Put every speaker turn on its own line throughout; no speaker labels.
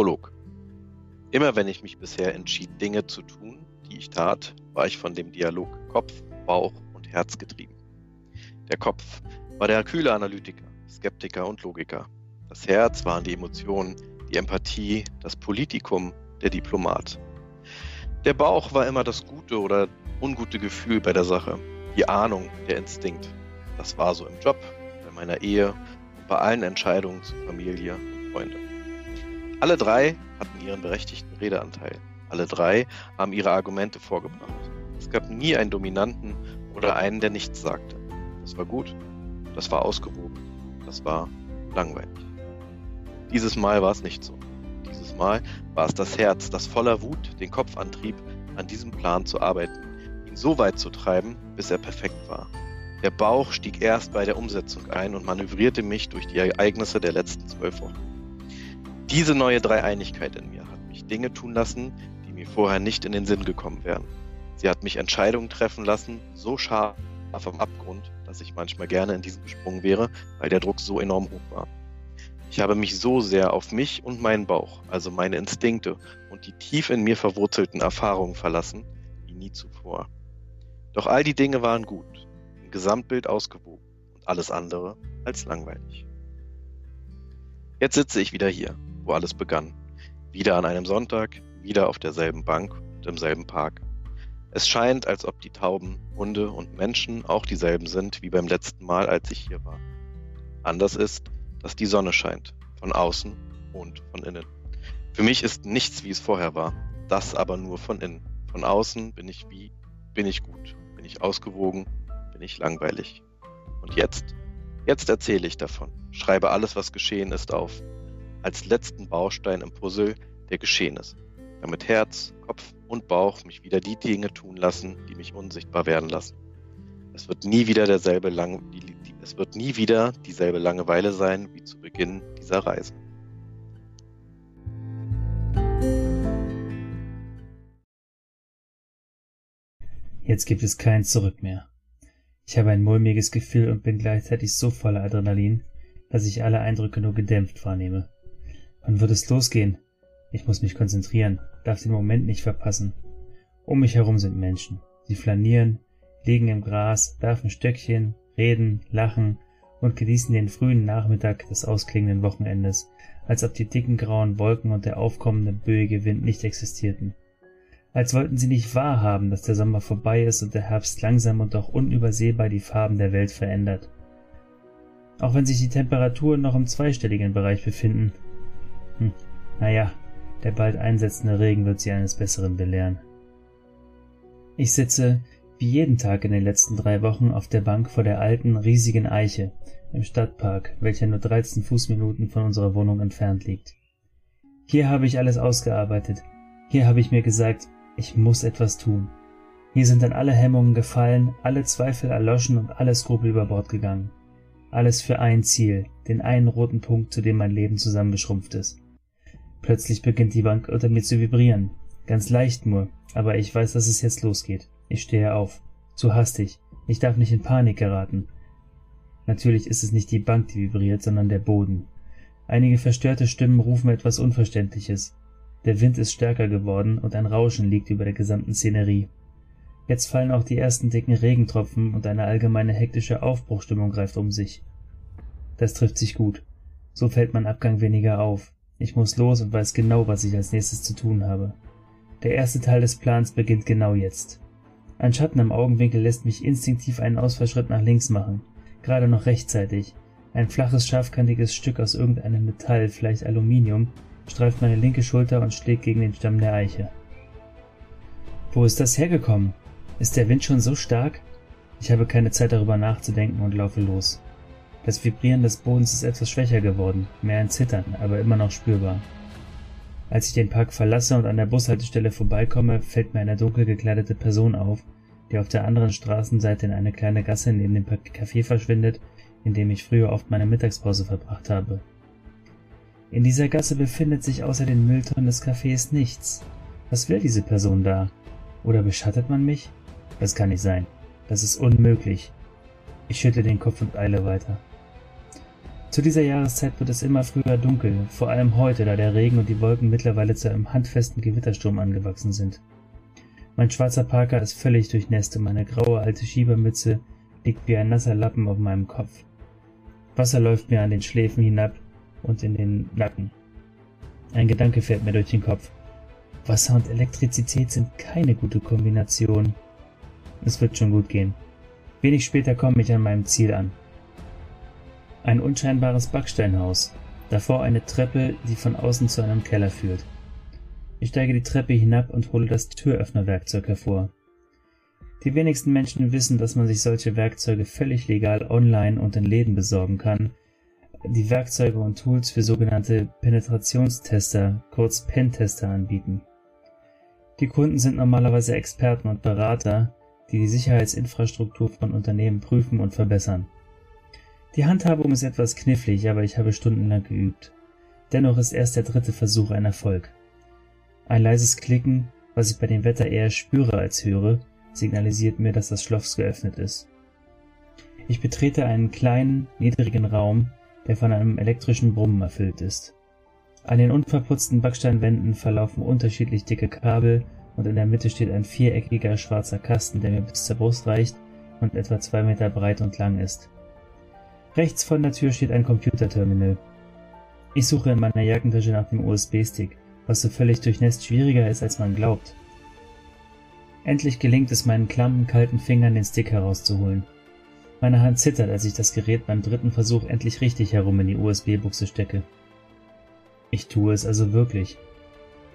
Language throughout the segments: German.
Prolog. Immer wenn ich mich bisher entschied, Dinge zu tun, die ich tat, war ich von dem Dialog Kopf, Bauch und Herz getrieben. Der Kopf war der kühle Analytiker, Skeptiker und Logiker. Das Herz waren die Emotionen, die Empathie, das Politikum, der Diplomat. Der Bauch war immer das gute oder ungute Gefühl bei der Sache, die Ahnung, der Instinkt. Das war so im Job, bei meiner Ehe und bei allen Entscheidungen zu Familie und Freunde. Alle drei hatten ihren berechtigten Redeanteil. Alle drei haben ihre Argumente vorgebracht. Es gab nie einen Dominanten oder einen, der nichts sagte. Das war gut, das war ausgewogen, das war langweilig. Dieses Mal war es nicht so. Dieses Mal war es das Herz, das voller Wut den Kopf antrieb, an diesem Plan zu arbeiten, ihn so weit zu treiben, bis er perfekt war. Der Bauch stieg erst bei der Umsetzung ein und manövrierte mich durch die Ereignisse der letzten zwölf Wochen. Diese neue Dreieinigkeit in mir hat mich Dinge tun lassen, die mir vorher nicht in den Sinn gekommen wären. Sie hat mich Entscheidungen treffen lassen, so scharf am Abgrund, dass ich manchmal gerne in diesen gesprungen wäre, weil der Druck so enorm hoch war. Ich habe mich so sehr auf mich und meinen Bauch, also meine Instinkte und die tief in mir verwurzelten Erfahrungen verlassen, wie nie zuvor. Doch all die Dinge waren gut, im Gesamtbild ausgewogen und alles andere als langweilig. Jetzt sitze ich wieder hier, wo alles begann. Wieder an einem Sonntag, wieder auf derselben Bank und im selben Park. Es scheint, als ob die Tauben, Hunde und Menschen auch dieselben sind wie beim letzten Mal, als ich hier war. Anders ist, dass die Sonne scheint, von außen und von innen. Für mich ist nichts, wie es vorher war, das aber nur von innen. Von außen bin ich wie, bin ich gut, bin ich ausgewogen, bin ich langweilig. Und jetzt? Jetzt erzähle ich davon, schreibe alles, was geschehen ist, auf, als letzten Baustein im Puzzle, der geschehen ist, damit Herz, Kopf und Bauch mich wieder die Dinge tun lassen, die mich unsichtbar werden lassen. Es wird nie wieder derselbe lang, es wird nie wieder dieselbe Langeweile sein wie zu Beginn dieser Reise.
Jetzt gibt es kein Zurück mehr. Ich habe ein mulmiges Gefühl und bin gleichzeitig so voller Adrenalin, dass ich alle Eindrücke nur gedämpft wahrnehme. Wann wird es losgehen? Ich muss mich konzentrieren, darf den Moment nicht verpassen. Um mich herum sind Menschen. Sie flanieren, liegen im Gras, werfen Stöckchen, reden, lachen und genießen den frühen Nachmittag des ausklingenden Wochenendes, als ob die dicken grauen Wolken und der aufkommende böige Wind nicht existierten. Als wollten sie nicht wahrhaben, dass der Sommer vorbei ist und der Herbst langsam und doch unübersehbar die Farben der Welt verändert. Auch wenn sich die Temperaturen noch im zweistelligen Bereich befinden. Hm, naja, der bald einsetzende Regen wird sie eines Besseren belehren. Ich sitze, wie jeden Tag in den letzten drei Wochen, auf der Bank vor der alten, riesigen Eiche im Stadtpark, welcher nur 13 Fußminuten von unserer Wohnung entfernt liegt. Hier habe ich alles ausgearbeitet. Hier habe ich mir gesagt, ich muss etwas tun. Hier sind dann alle Hemmungen gefallen, alle Zweifel erloschen und alle Skrupel über Bord gegangen. Alles für ein Ziel, den einen roten Punkt, zu dem mein Leben zusammengeschrumpft ist. Plötzlich beginnt die Bank unter mir zu vibrieren. Ganz leicht nur, aber ich weiß, dass es jetzt losgeht. Ich stehe auf. Zu hastig. Ich darf nicht in Panik geraten. Natürlich ist es nicht die Bank, die vibriert, sondern der Boden. Einige verstörte Stimmen rufen etwas Unverständliches. Der Wind ist stärker geworden und ein Rauschen liegt über der gesamten Szenerie. Jetzt fallen auch die ersten dicken Regentropfen und eine allgemeine hektische Aufbruchstimmung greift um sich. Das trifft sich gut. So fällt mein Abgang weniger auf. Ich muss los und weiß genau, was ich als nächstes zu tun habe. Der erste Teil des Plans beginnt genau jetzt. Ein Schatten im Augenwinkel lässt mich instinktiv einen Ausfallschritt nach links machen, gerade noch rechtzeitig. Ein flaches, scharfkantiges Stück aus irgendeinem Metall, vielleicht Aluminium, streift meine linke Schulter und schlägt gegen den Stamm der Eiche. Wo ist das hergekommen? Ist der Wind schon so stark? Ich habe keine Zeit darüber nachzudenken und laufe los. Das Vibrieren des Bodens ist etwas schwächer geworden, mehr ein Zittern, aber immer noch spürbar. Als ich den Park verlasse und an der Bushaltestelle vorbeikomme, fällt mir eine dunkel gekleidete Person auf, die auf der anderen Straßenseite in eine kleine Gasse neben dem Café verschwindet, in dem ich früher oft meine Mittagspause verbracht habe. In dieser Gasse befindet sich außer den Mülltonnen des Cafés nichts. Was will diese Person da? Oder beschattet man mich? Das kann nicht sein. Das ist unmöglich. Ich schüttle den Kopf und eile weiter. Zu dieser Jahreszeit wird es immer früher dunkel, vor allem heute, da der Regen und die Wolken mittlerweile zu einem handfesten Gewittersturm angewachsen sind. Mein schwarzer Parker ist völlig durchnässt und meine graue alte Schiebermütze liegt wie ein nasser Lappen auf meinem Kopf. Wasser läuft mir an den Schläfen hinab und in den Nacken. Ein Gedanke fährt mir durch den Kopf. Wasser und Elektrizität sind keine gute Kombination. Es wird schon gut gehen. Wenig später komme ich an meinem Ziel an. Ein unscheinbares Backsteinhaus, davor eine Treppe, die von außen zu einem Keller führt. Ich steige die Treppe hinab und hole das Türöffnerwerkzeug hervor. Die wenigsten Menschen wissen, dass man sich solche Werkzeuge völlig legal online und in Läden besorgen kann, die Werkzeuge und Tools für sogenannte Penetrationstester, kurz Pentester anbieten. Die Kunden sind normalerweise Experten und Berater, die die Sicherheitsinfrastruktur von Unternehmen prüfen und verbessern. Die Handhabung ist etwas knifflig, aber ich habe stundenlang geübt. Dennoch ist erst der dritte Versuch ein Erfolg. Ein leises Klicken, was ich bei dem Wetter eher spüre als höre, signalisiert mir, dass das Schloss geöffnet ist. Ich betrete einen kleinen, niedrigen Raum, der von einem elektrischen Brummen erfüllt ist. An den unverputzten Backsteinwänden verlaufen unterschiedlich dicke Kabel und in der Mitte steht ein viereckiger schwarzer Kasten, der mir bis zur Brust reicht und etwa zwei Meter breit und lang ist. Rechts von der Tür steht ein Computerterminal. Ich suche in meiner Jackentasche nach dem USB-Stick, was so völlig durchnässt schwieriger ist, als man glaubt. Endlich gelingt es meinen klammen, kalten Fingern, den Stick herauszuholen. Meine Hand zittert, als ich das Gerät beim dritten Versuch endlich richtig herum in die USB-Buchse stecke. Ich tue es also wirklich.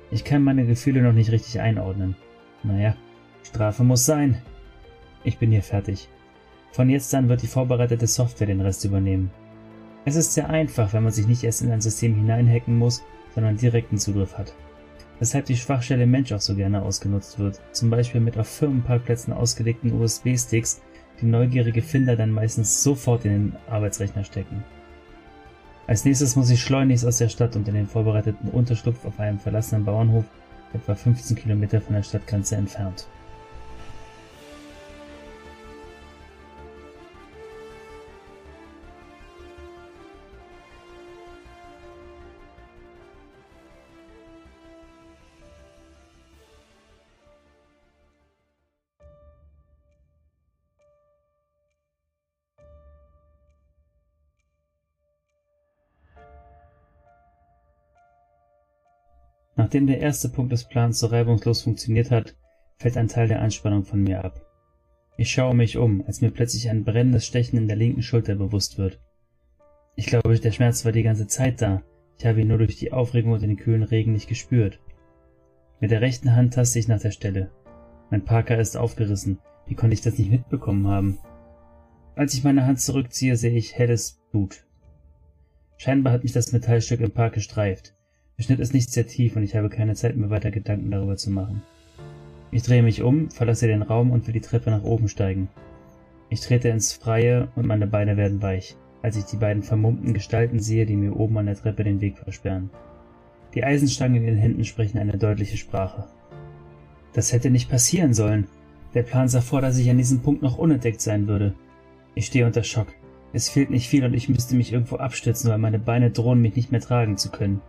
Ich kann meine Gefühle noch nicht richtig einordnen. Naja, Strafe muss sein. Ich bin hier fertig. Von jetzt an wird die vorbereitete Software den Rest übernehmen. Es ist sehr einfach, wenn man sich nicht erst in ein System hineinhacken muss, sondern direkten Zugriff hat. Weshalb die Schwachstelle Mensch auch so gerne ausgenutzt wird, zum Beispiel mit auf Firmenparkplätzen ausgelegten USB-Sticks, die neugierige Finder dann meistens sofort in den Arbeitsrechner stecken. Als nächstes muss ich schleunigst aus der Stadt und in den vorbereiteten Unterschlupf auf einem verlassenen Bauernhof, etwa 15 Kilometer von der Stadtgrenze entfernt. Nachdem der erste Punkt des Plans so reibungslos funktioniert hat, fällt ein Teil der Anspannung von mir ab. Ich schaue mich um, als mir plötzlich ein brennendes Stechen in der linken Schulter bewusst wird. Ich glaube, der Schmerz war die ganze Zeit da. Ich habe ihn nur durch die Aufregung und den kühlen Regen nicht gespürt. Mit der rechten Hand taste ich nach der Stelle. Mein Parker ist aufgerissen. Wie konnte ich das nicht mitbekommen haben? Als ich meine Hand zurückziehe, sehe ich helles Blut. Scheinbar hat mich das Metallstück im Park gestreift. Der Schnitt ist nicht sehr tief und ich habe keine Zeit, mir weiter Gedanken darüber zu machen. Ich drehe mich um, verlasse den Raum und will die Treppe nach oben steigen. Ich trete ins Freie und meine Beine werden weich, als ich die beiden vermummten Gestalten sehe, die mir oben an der Treppe den Weg versperren. Die Eisenstangen in den Händen sprechen eine deutliche Sprache. Das hätte nicht passieren sollen. Der Plan sah vor, dass ich an diesem Punkt noch unentdeckt sein würde. Ich stehe unter Schock. Es fehlt nicht viel und ich müsste mich irgendwo abstützen, weil meine Beine drohen, mich nicht mehr tragen zu können.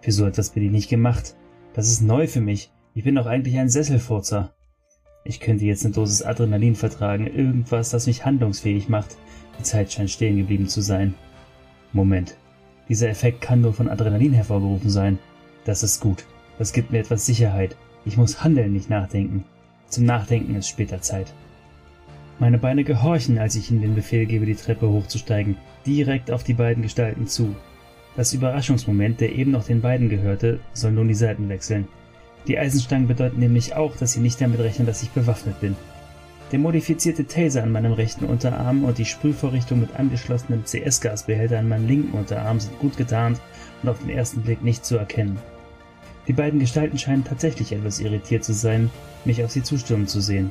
Für so etwas bin ich nicht gemacht. Das ist neu für mich. Ich bin doch eigentlich ein Sesselfurzer. Ich könnte jetzt eine Dosis Adrenalin vertragen, irgendwas, das mich handlungsfähig macht. Die Zeit scheint stehen geblieben zu sein. Moment. Dieser Effekt kann nur von Adrenalin hervorgerufen sein. Das ist gut. Das gibt mir etwas Sicherheit. Ich muss handeln, nicht nachdenken. Zum Nachdenken ist später Zeit. Meine Beine gehorchen, als ich ihnen den Befehl gebe, die Treppe hochzusteigen, direkt auf die beiden Gestalten zu. Das Überraschungsmoment, der eben noch den beiden gehörte, soll nun die Seiten wechseln. Die Eisenstangen bedeuten nämlich auch, dass sie nicht damit rechnen, dass ich bewaffnet bin. Der modifizierte Taser an meinem rechten Unterarm und die Sprühvorrichtung mit angeschlossenem CS-Gasbehälter an meinem linken Unterarm sind gut getarnt und auf den ersten Blick nicht zu erkennen. Die beiden Gestalten scheinen tatsächlich etwas irritiert zu sein, mich auf sie zustürmen zu sehen.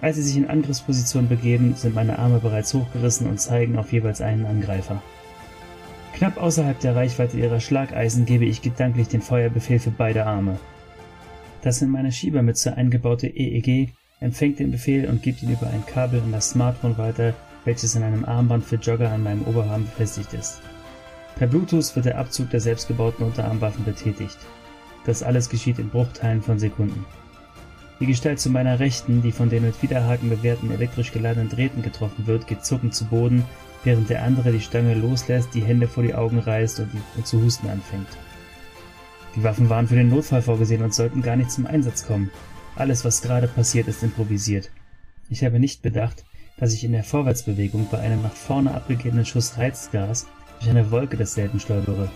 Als sie sich in Angriffsposition begeben, sind meine Arme bereits hochgerissen und zeigen auf jeweils einen Angreifer. Knapp außerhalb der Reichweite ihrer Schlageisen gebe ich gedanklich den Feuerbefehl für beide Arme. Das in meiner Schiebermütze eingebaute EEG empfängt den Befehl und gibt ihn über ein Kabel an das Smartphone weiter, welches in einem Armband für Jogger an meinem Oberarm befestigt ist. Per Bluetooth wird der Abzug der selbstgebauten Unterarmwaffen betätigt. Das alles geschieht in Bruchteilen von Sekunden. Die Gestalt zu meiner Rechten, die von den mit Widerhaken bewehrten elektrisch geladenen Drähten getroffen wird, geht zuckend zu Boden, während der andere die Stange loslässt, die Hände vor die Augen reißt und, und zu husten anfängt. Die Waffen waren für den Notfall vorgesehen und sollten gar nicht zum Einsatz kommen. Alles, was gerade passiert, ist improvisiert. Ich habe nicht bedacht, dass ich in der Vorwärtsbewegung bei einem nach vorne abgegebenen Schuss Reizgas durch eine Wolke desselben stolpere.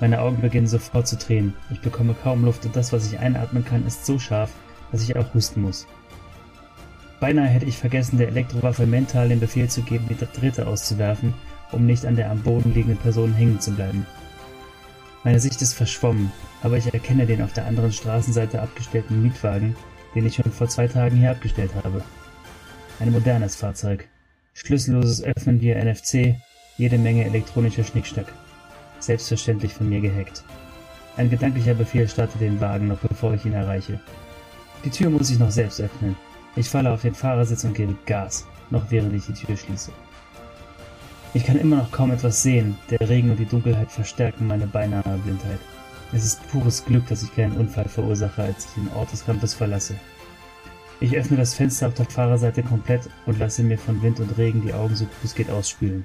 Meine Augen beginnen sofort zu tränen. Ich bekomme kaum Luft und das, was ich einatmen kann, ist so scharf, dass ich auch husten muss. Beinahe hätte ich vergessen, der Elektrowaffe mental den Befehl zu geben, die dritte auszuwerfen, um nicht an der am Boden liegenden Person hängen zu bleiben. Meine Sicht ist verschwommen, aber ich erkenne den auf der anderen Straßenseite abgestellten Mietwagen, den ich schon vor zwei Tagen hier abgestellt habe. Ein modernes Fahrzeug. Schlüsselloses Öffnen via NFC, jede Menge elektronischer Schnickstack. Selbstverständlich von mir gehackt. Ein gedanklicher Befehl startet den Wagen noch bevor ich ihn erreiche. Die Tür muss ich noch selbst öffnen. Ich falle auf den Fahrersitz und gebe Gas, noch während ich die Tür schließe. Ich kann immer noch kaum etwas sehen, der Regen und die Dunkelheit verstärken meine beinahe Blindheit. Es ist pures Glück, dass ich keinen Unfall verursache, als ich den Ort des Campus verlasse. Ich öffne das Fenster auf der Fahrerseite komplett und lasse mir von Wind und Regen die Augen so gut es geht ausspülen.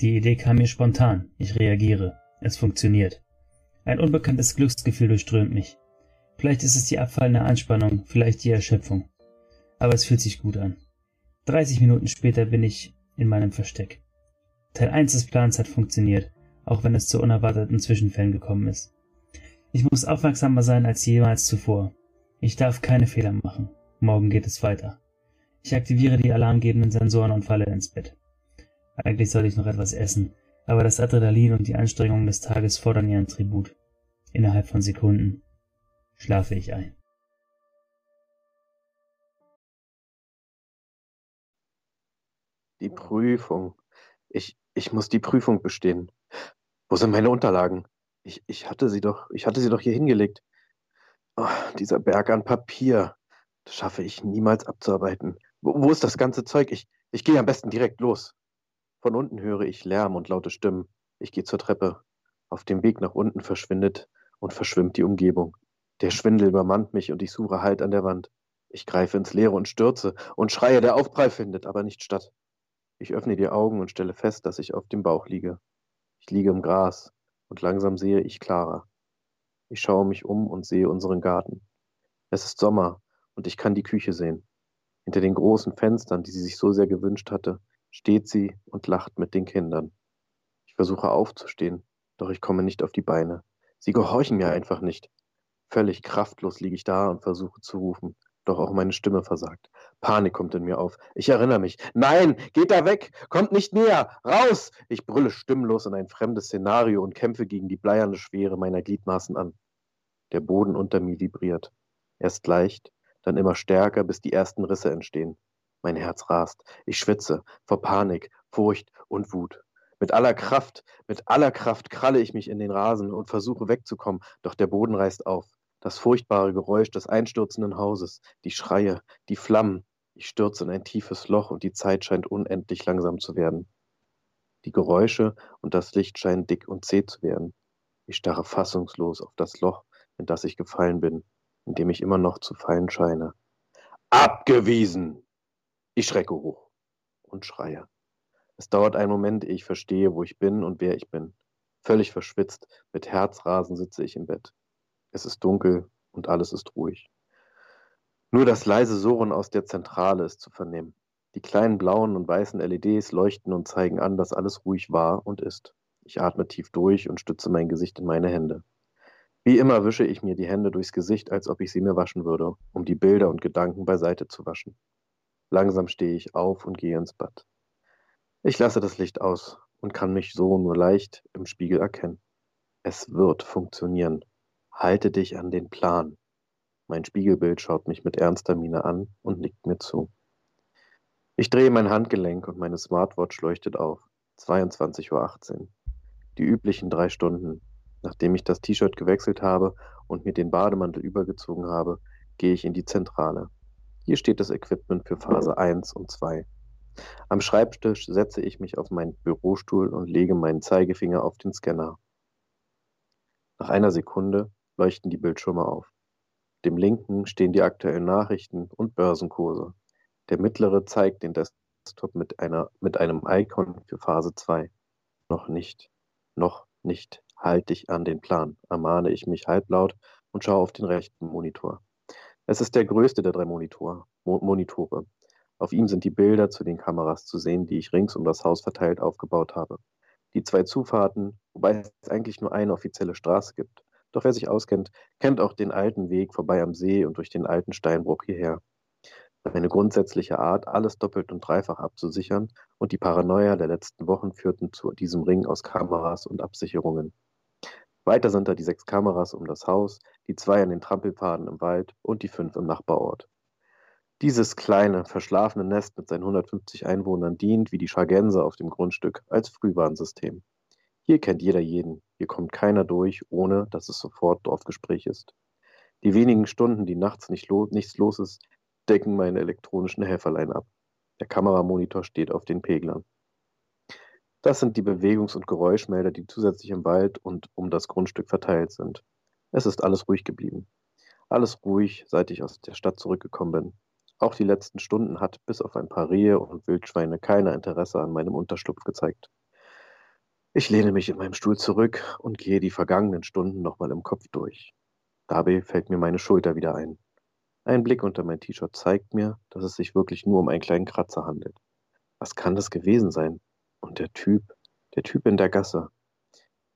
Die Idee kam mir spontan. Ich reagiere. Es funktioniert. Ein unbekanntes Glücksgefühl durchströmt mich. Vielleicht ist es die abfallende Anspannung, vielleicht die Erschöpfung. Aber es fühlt sich gut an. 30 Minuten später bin ich in meinem Versteck. Teil 1 des Plans hat funktioniert, auch wenn es zu unerwarteten Zwischenfällen gekommen ist. Ich muss aufmerksamer sein als jemals zuvor. Ich darf keine Fehler machen. Morgen geht es weiter. Ich aktiviere die alarmgebenden Sensoren und falle ins Bett. Eigentlich soll ich noch etwas essen, aber das Adrenalin und die Anstrengungen des Tages fordern ihren Tribut. Innerhalb von Sekunden schlafe ich ein.
Die Prüfung. Ich, ich muss die Prüfung bestehen. Wo sind meine Unterlagen? Ich, ich hatte sie doch, ich hatte sie doch hier hingelegt. Oh, dieser Berg an Papier. Das schaffe ich niemals abzuarbeiten. Wo, wo ist das ganze Zeug? Ich, ich gehe am besten direkt los. Von unten höre ich Lärm und laute Stimmen. Ich gehe zur Treppe. Auf dem Weg nach unten verschwindet und verschwimmt die Umgebung. Der Schwindel übermannt mich und ich suche Halt an der Wand. Ich greife ins Leere und stürze und schreie, der Aufprall findet aber nicht statt. Ich öffne die Augen und stelle fest, dass ich auf dem Bauch liege. Ich liege im Gras und langsam sehe ich klarer. Ich schaue mich um und sehe unseren Garten. Es ist Sommer und ich kann die Küche sehen. Hinter den großen Fenstern, die sie sich so sehr gewünscht hatte, steht sie und lacht mit den Kindern. Ich versuche aufzustehen, doch ich komme nicht auf die Beine. Sie gehorchen mir einfach nicht. Völlig kraftlos liege ich da und versuche zu rufen, doch auch meine Stimme versagt. Panik kommt in mir auf. Ich erinnere mich. Nein, geht da weg! Kommt nicht näher! Raus! Ich brülle stimmlos in ein fremdes Szenario und kämpfe gegen die bleierne Schwere meiner Gliedmaßen an. Der Boden unter mir vibriert. Erst leicht, dann immer stärker, bis die ersten Risse entstehen. Mein Herz rast. Ich schwitze vor Panik, Furcht und Wut. Mit aller Kraft, mit aller Kraft kralle ich mich in den Rasen und versuche wegzukommen, doch der Boden reißt auf. Das furchtbare Geräusch des einstürzenden Hauses, die Schreie, die Flammen. Ich stürze in ein tiefes Loch und die Zeit scheint unendlich langsam zu werden. Die Geräusche und das Licht scheinen dick und zäh zu werden. Ich starre fassungslos auf das Loch, in das ich gefallen bin, in dem ich immer noch zu fallen scheine. Abgewiesen! Ich schrecke hoch und schreie. Es dauert einen Moment, ehe ich verstehe, wo ich bin und wer ich bin. Völlig verschwitzt, mit Herzrasen sitze ich im Bett. Es ist dunkel und alles ist ruhig. Nur das leise Surren aus der Zentrale ist zu vernehmen. Die kleinen blauen und weißen LEDs leuchten und zeigen an, dass alles ruhig war und ist. Ich atme tief durch und stütze mein Gesicht in meine Hände. Wie immer wische ich mir die Hände durchs Gesicht, als ob ich sie mir waschen würde, um die Bilder und Gedanken beiseite zu waschen. Langsam stehe ich auf und gehe ins Bad. Ich lasse das Licht aus und kann mich so nur leicht im Spiegel erkennen. Es wird funktionieren. Halte dich an den Plan. Mein Spiegelbild schaut mich mit ernster Miene an und nickt mir zu. Ich drehe mein Handgelenk und meine Smartwatch leuchtet auf. 22.18 Uhr. Die üblichen drei Stunden. Nachdem ich das T-Shirt gewechselt habe und mir den Bademantel übergezogen habe, gehe ich in die Zentrale. Hier steht das Equipment für Phase 1 und 2. Am Schreibtisch setze ich mich auf meinen Bürostuhl und lege meinen Zeigefinger auf den Scanner. Nach einer Sekunde leuchten die Bildschirme auf. Dem linken stehen die aktuellen Nachrichten und Börsenkurse. Der mittlere zeigt den Desktop mit, einer, mit einem Icon für Phase 2. Noch nicht, noch nicht, halte ich an den Plan, ermahne ich mich halblaut und schaue auf den rechten Monitor. Es ist der größte der drei Monitor, Mo Monitore. Auf ihm sind die Bilder zu den Kameras zu sehen, die ich rings um das Haus verteilt aufgebaut habe. Die zwei Zufahrten, wobei es eigentlich nur eine offizielle Straße gibt. Doch wer sich auskennt, kennt auch den alten Weg vorbei am See und durch den alten Steinbruch hierher. Eine grundsätzliche Art, alles doppelt und dreifach abzusichern, und die Paranoia der letzten Wochen führten zu diesem Ring aus Kameras und Absicherungen. Weiter sind da die sechs Kameras um das Haus, die zwei an den Trampelpfaden im Wald und die fünf im Nachbarort. Dieses kleine, verschlafene Nest mit seinen 150 Einwohnern dient, wie die Schargense auf dem Grundstück, als Frühwarnsystem. Hier kennt jeder jeden, hier kommt keiner durch, ohne dass es sofort Dorfgespräch ist. Die wenigen Stunden, die nachts nicht lo nichts los ist, decken meine elektronischen Helferlein ab. Der Kameramonitor steht auf den Peglern. Das sind die Bewegungs- und Geräuschmelder, die zusätzlich im Wald und um das Grundstück verteilt sind. Es ist alles ruhig geblieben. Alles ruhig, seit ich aus der Stadt zurückgekommen bin. Auch die letzten Stunden hat bis auf ein paar Rehe und Wildschweine keiner Interesse an meinem Unterschlupf gezeigt. Ich lehne mich in meinem Stuhl zurück und gehe die vergangenen Stunden nochmal im Kopf durch. Dabei fällt mir meine Schulter wieder ein. Ein Blick unter mein T-Shirt zeigt mir, dass es sich wirklich nur um einen kleinen Kratzer handelt. Was kann das gewesen sein? Und der Typ, der Typ in der Gasse.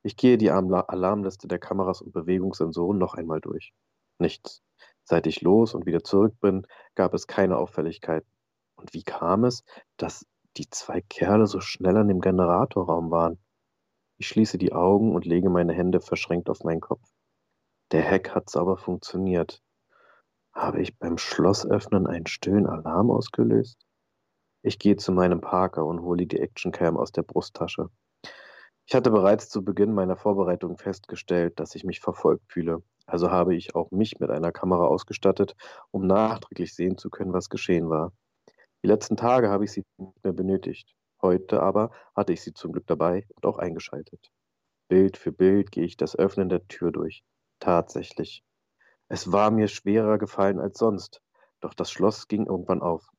Ich gehe die Alarmliste der Kameras und Bewegungssensoren noch einmal durch. Nichts. Seit ich los und wieder zurück bin, gab es keine Auffälligkeiten. Und wie kam es, dass die zwei Kerle so schnell an dem Generatorraum waren? Ich schließe die Augen und lege meine Hände verschränkt auf meinen Kopf. Der Hack hat sauber funktioniert. Habe ich beim Schlossöffnen einen stillen Alarm ausgelöst? Ich gehe zu meinem Parker und hole die Actioncam aus der Brusttasche. Ich hatte bereits zu Beginn meiner Vorbereitung festgestellt, dass ich mich verfolgt fühle. Also habe ich auch mich mit einer Kamera ausgestattet, um nachträglich sehen zu können, was geschehen war. Die letzten Tage habe ich sie nicht mehr benötigt. Heute aber hatte ich sie zum Glück dabei und auch eingeschaltet. Bild für Bild gehe ich das Öffnen der Tür durch. Tatsächlich. Es war mir schwerer gefallen als sonst, doch das Schloss ging irgendwann auf.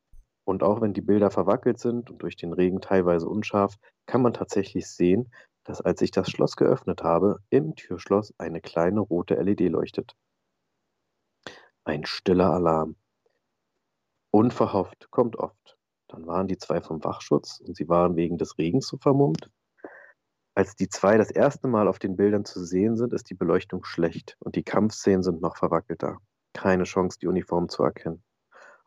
Und auch wenn die Bilder verwackelt sind und durch den Regen teilweise unscharf, kann man tatsächlich sehen, dass als ich das Schloss geöffnet habe, im Türschloss eine kleine rote LED leuchtet. Ein stiller Alarm. Unverhofft kommt oft. Dann waren die zwei vom Wachschutz und sie waren wegen des Regens so vermummt. Als die zwei das erste Mal auf den Bildern zu sehen sind, ist die Beleuchtung schlecht und die Kampfszenen sind noch verwackelter. Keine Chance, die Uniform zu erkennen.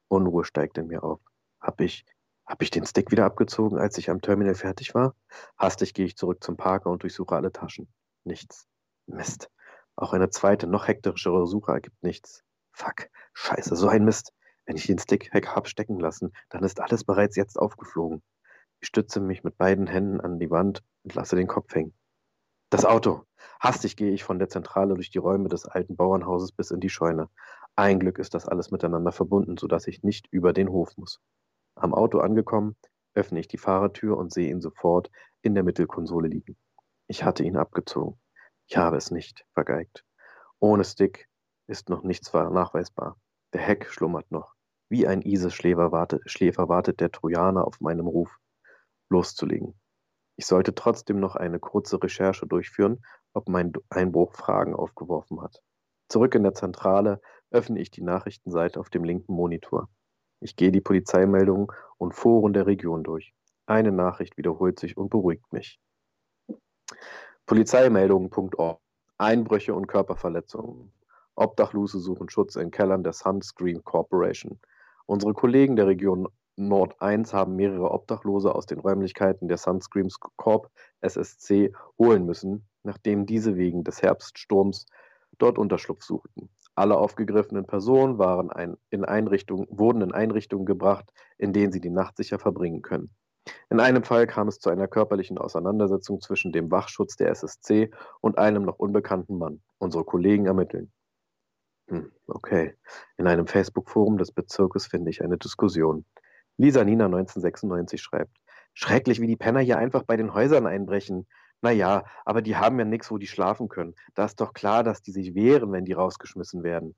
Unruhe steigt in mir auf. Hab ich habe ich den Stick wieder abgezogen, als ich am Terminal fertig war? Hastig gehe ich zurück zum Parker und durchsuche alle Taschen. Nichts. Mist. Auch eine zweite, noch hektischere Suche ergibt nichts. Fuck. Scheiße, so ein Mist. Wenn ich den Stick habe stecken lassen, dann ist alles bereits jetzt aufgeflogen. Ich stütze mich mit beiden Händen an die Wand und lasse den Kopf hängen. Das Auto. Hastig gehe ich von der Zentrale durch die Räume des alten Bauernhauses bis in die Scheune. Ein Glück ist das alles miteinander verbunden, sodass ich nicht über den Hof muss. Am Auto angekommen, öffne ich die Fahrertür und sehe ihn sofort in der Mittelkonsole liegen. Ich hatte ihn abgezogen. Ich habe es nicht vergeigt. Ohne Stick ist noch nichts nachweisbar. Der Heck schlummert noch. Wie ein Isis-Schläfer wartet, wartet der Trojaner auf meinem Ruf, loszulegen. Ich sollte trotzdem noch eine kurze Recherche durchführen, ob mein Einbruch Fragen aufgeworfen hat. Zurück in der Zentrale öffne ich die Nachrichtenseite auf dem linken Monitor. Ich gehe die Polizeimeldungen und Foren der Region durch. Eine Nachricht wiederholt sich und beruhigt mich. Polizeimeldungen.org Einbrüche und Körperverletzungen. Obdachlose suchen Schutz in Kellern der Sunscreen Corporation. Unsere Kollegen der Region Nord 1 haben mehrere Obdachlose aus den Räumlichkeiten der Sunscream Corp SSC holen müssen, nachdem diese wegen des Herbststurms dort Unterschlupf suchten. Alle aufgegriffenen Personen waren ein, in Einrichtung, wurden in Einrichtungen gebracht, in denen sie die Nacht sicher verbringen können. In einem Fall kam es zu einer körperlichen Auseinandersetzung zwischen dem Wachschutz der SSC und einem noch unbekannten Mann. Unsere Kollegen ermitteln. Hm, okay. In einem Facebook-Forum des Bezirkes finde ich eine Diskussion. Lisa Nina 1996 schreibt, schrecklich, wie die Penner hier einfach bei den Häusern einbrechen. Naja, aber die haben ja nichts, wo die schlafen können. Da ist doch klar, dass die sich wehren, wenn die rausgeschmissen werden.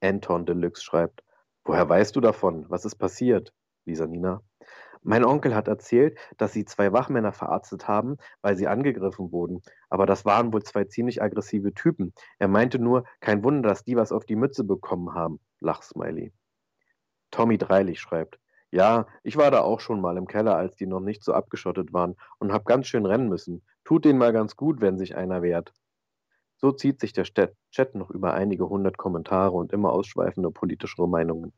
Anton Deluxe schreibt, woher weißt du davon? Was ist passiert? Lisa Nina. Mein Onkel hat erzählt, dass sie zwei Wachmänner verarztet haben, weil sie angegriffen wurden. Aber das waren wohl zwei ziemlich aggressive Typen. Er meinte nur, kein Wunder, dass die was auf die Mütze bekommen haben. Lachsmiley. Tommy Dreilich schreibt, ja, ich war da auch schon mal im Keller, als die noch nicht so abgeschottet waren und hab ganz schön rennen müssen. Tut denen mal ganz gut, wenn sich einer wehrt. So zieht sich der Chat noch über einige hundert Kommentare und immer ausschweifende politischere Meinungen.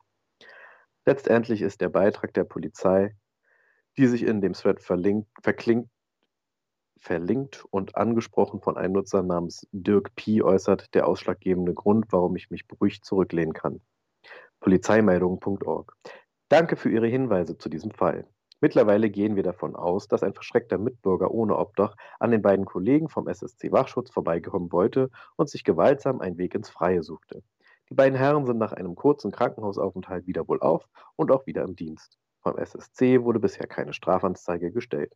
Letztendlich ist der Beitrag der Polizei die sich in dem Thread verlinkt, verklingt, verlinkt und angesprochen von einem Nutzer namens Dirk P. äußert, der ausschlaggebende Grund, warum ich mich beruhigt zurücklehnen kann. Polizeimeldung.org. Danke für Ihre Hinweise zu diesem Fall. Mittlerweile gehen wir davon aus, dass ein verschreckter Mitbürger ohne Obdach an den beiden Kollegen vom SSC Wachschutz vorbeikommen wollte und sich gewaltsam einen Weg ins Freie suchte. Die beiden Herren sind nach einem kurzen Krankenhausaufenthalt wieder wohlauf und auch wieder im Dienst. Vom SSC wurde bisher keine Strafanzeige gestellt.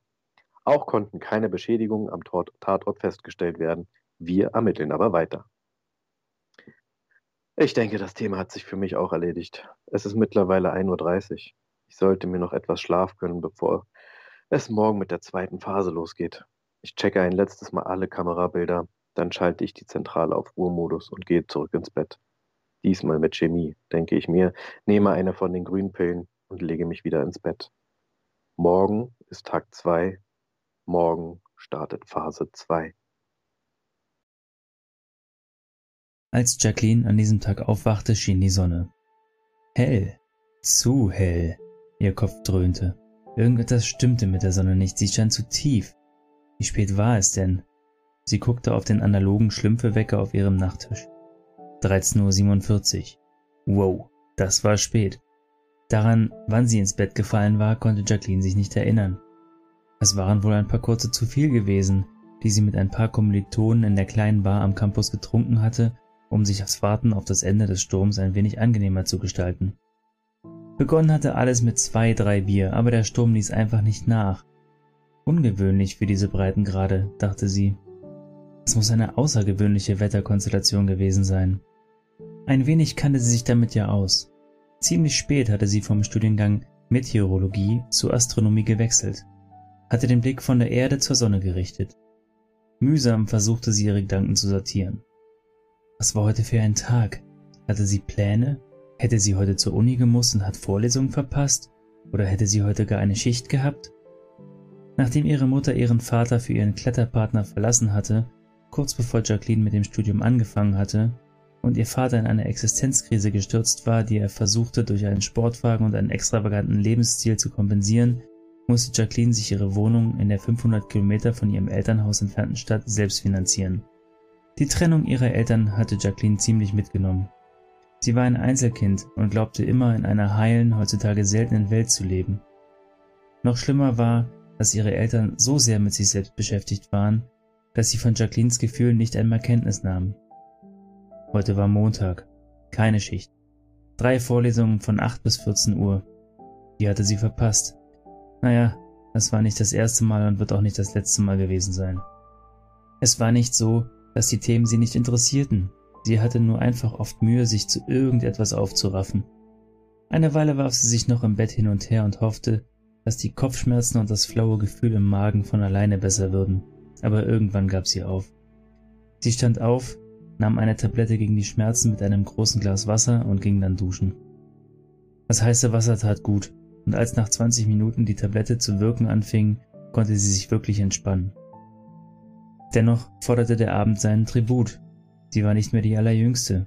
Auch konnten keine Beschädigungen am Tatort festgestellt werden. Wir ermitteln aber weiter. Ich denke, das Thema hat sich für mich auch erledigt. Es ist mittlerweile 1.30 Uhr. Ich sollte mir noch etwas Schlaf gönnen, bevor es morgen mit der zweiten Phase losgeht. Ich checke ein letztes Mal alle Kamerabilder, dann schalte ich die Zentrale auf Ruhemodus und gehe zurück ins Bett. Diesmal mit Chemie, denke ich mir, nehme eine von den grünen Pillen und lege mich wieder ins Bett. Morgen ist Tag 2. Morgen startet Phase 2.
Als Jacqueline an diesem Tag aufwachte, schien die Sonne. Hell, zu hell, ihr Kopf dröhnte. Irgendetwas stimmte mit der Sonne nicht, sie schien zu tief. Wie spät war es denn? Sie guckte auf den analogen Schlümpfewecker auf ihrem Nachttisch. 13.47 Uhr. Wow, das war spät. Daran, wann sie ins Bett gefallen war, konnte Jacqueline sich nicht erinnern. Es waren wohl ein paar kurze zu viel gewesen, die sie mit ein paar Kommilitonen in der kleinen Bar am Campus getrunken hatte, um sich das Warten auf das Ende des Sturms ein wenig angenehmer zu gestalten. Begonnen hatte alles mit zwei, drei Bier, aber der Sturm ließ einfach nicht nach. Ungewöhnlich für diese Breitengrade, dachte sie. Es muss eine außergewöhnliche Wetterkonstellation gewesen sein. Ein wenig kannte sie sich damit ja aus. Ziemlich spät hatte sie vom Studiengang Meteorologie zu Astronomie gewechselt, hatte den Blick von der Erde zur Sonne gerichtet. Mühsam versuchte sie ihre Gedanken zu sortieren. Was war heute für ein Tag? Hatte sie Pläne? Hätte sie heute zur Uni gemusst und hat Vorlesungen verpasst? Oder hätte sie heute gar eine Schicht gehabt? Nachdem ihre Mutter ihren Vater für ihren Kletterpartner verlassen hatte, kurz bevor Jacqueline mit dem Studium angefangen hatte, und ihr Vater in eine Existenzkrise gestürzt war, die er versuchte durch einen Sportwagen und einen extravaganten Lebensstil zu kompensieren, musste Jacqueline sich ihre Wohnung in der 500 Kilometer von ihrem Elternhaus entfernten Stadt selbst finanzieren. Die Trennung ihrer Eltern hatte Jacqueline ziemlich mitgenommen. Sie war ein Einzelkind und glaubte immer in einer heilen, heutzutage seltenen Welt zu leben. Noch schlimmer war, dass ihre Eltern so sehr mit sich selbst beschäftigt waren, dass sie von Jacquelines Gefühlen nicht einmal Kenntnis nahmen. Heute war Montag. Keine Schicht. Drei Vorlesungen von 8 bis 14 Uhr. Die hatte sie verpasst. Naja, das war nicht das erste Mal und wird auch nicht das letzte Mal gewesen sein. Es war nicht so, dass die Themen sie nicht interessierten. Sie hatte nur einfach oft Mühe, sich zu irgendetwas aufzuraffen. Eine Weile warf sie sich noch im Bett hin und her und hoffte, dass die Kopfschmerzen und das flaue Gefühl im Magen von alleine besser würden. Aber irgendwann gab sie auf. Sie stand auf, nahm eine Tablette gegen die Schmerzen mit einem großen Glas Wasser und ging dann duschen. Das heiße Wasser tat gut, und als nach 20 Minuten die Tablette zu wirken anfing, konnte sie sich wirklich entspannen. Dennoch forderte der Abend seinen Tribut. Sie war nicht mehr die allerjüngste.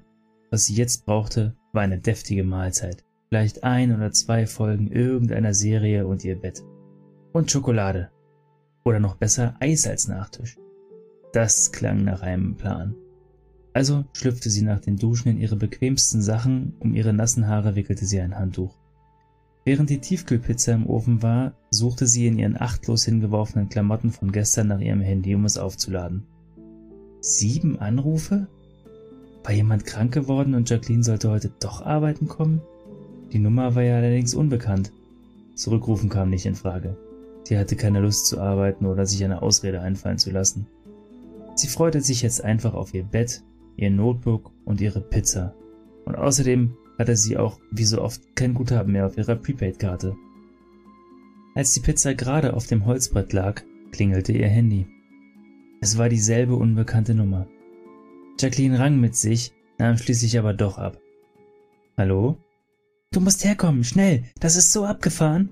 Was sie jetzt brauchte, war eine deftige Mahlzeit. Vielleicht ein oder zwei Folgen irgendeiner Serie und ihr Bett. Und Schokolade. Oder noch besser Eis als Nachtisch. Das klang nach einem Plan. Also schlüpfte sie nach den Duschen in ihre bequemsten Sachen, um ihre nassen Haare wickelte sie ein Handtuch. Während die Tiefkühlpizza im Ofen war, suchte sie in ihren achtlos hingeworfenen Klamotten von gestern nach ihrem Handy, um es aufzuladen. Sieben Anrufe? War jemand krank geworden und Jacqueline sollte heute doch arbeiten kommen? Die Nummer war ja allerdings unbekannt. Zurückrufen kam nicht in Frage. Sie hatte keine Lust zu arbeiten oder sich eine Ausrede einfallen zu lassen. Sie freute sich jetzt einfach auf ihr Bett, ihr Notebook und ihre Pizza. Und außerdem hatte sie auch wie so oft kein Guthaben mehr auf ihrer Prepaid-Karte. Als die Pizza gerade auf dem Holzbrett lag, klingelte ihr Handy. Es war dieselbe unbekannte Nummer. Jacqueline rang mit sich, nahm schließlich aber doch ab. Hallo? Du musst herkommen, schnell, das ist so abgefahren.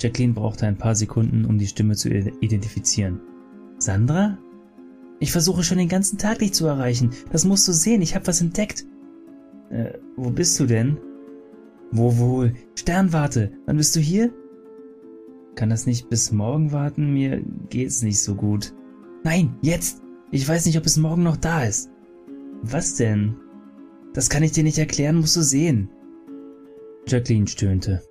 Jacqueline brauchte ein paar Sekunden, um die Stimme zu identifizieren. Sandra? Ich versuche schon den ganzen Tag dich zu erreichen. Das musst du sehen, ich hab was entdeckt. Äh, wo bist du denn? Wo wohl? Sternwarte, wann bist du hier? Kann das nicht bis morgen warten? Mir geht's nicht so gut. Nein, jetzt! Ich weiß nicht, ob es morgen noch da ist. Was denn? Das kann ich dir nicht erklären, musst du sehen. Jacqueline stöhnte.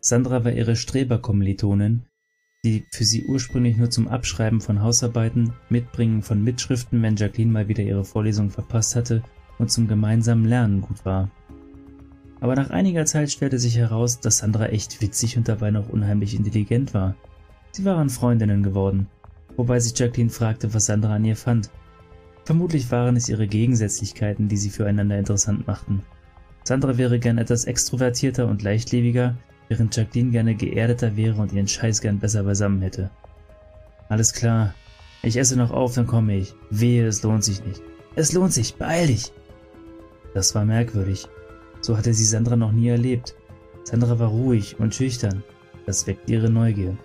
Sandra war ihre Streberkommilitonin, die für sie ursprünglich nur zum Abschreiben von Hausarbeiten, Mitbringen von Mitschriften, wenn Jacqueline mal wieder ihre Vorlesung verpasst hatte, und zum gemeinsamen Lernen gut war. Aber nach einiger Zeit stellte sich heraus, dass Sandra echt witzig und dabei noch unheimlich intelligent war. Sie waren Freundinnen geworden, wobei sich Jacqueline fragte, was Sandra an ihr fand. Vermutlich waren es ihre Gegensätzlichkeiten, die sie füreinander interessant machten. Sandra wäre gern etwas extrovertierter und leichtlebiger, während Jacqueline gerne geerdeter wäre und ihren Scheiß gern besser beisammen hätte. Alles klar. Ich esse noch auf, dann komme ich. Wehe, es lohnt sich nicht. Es lohnt sich, beeil dich! Das war merkwürdig. So hatte sie Sandra noch nie erlebt. Sandra war ruhig und schüchtern. Das weckte ihre Neugier.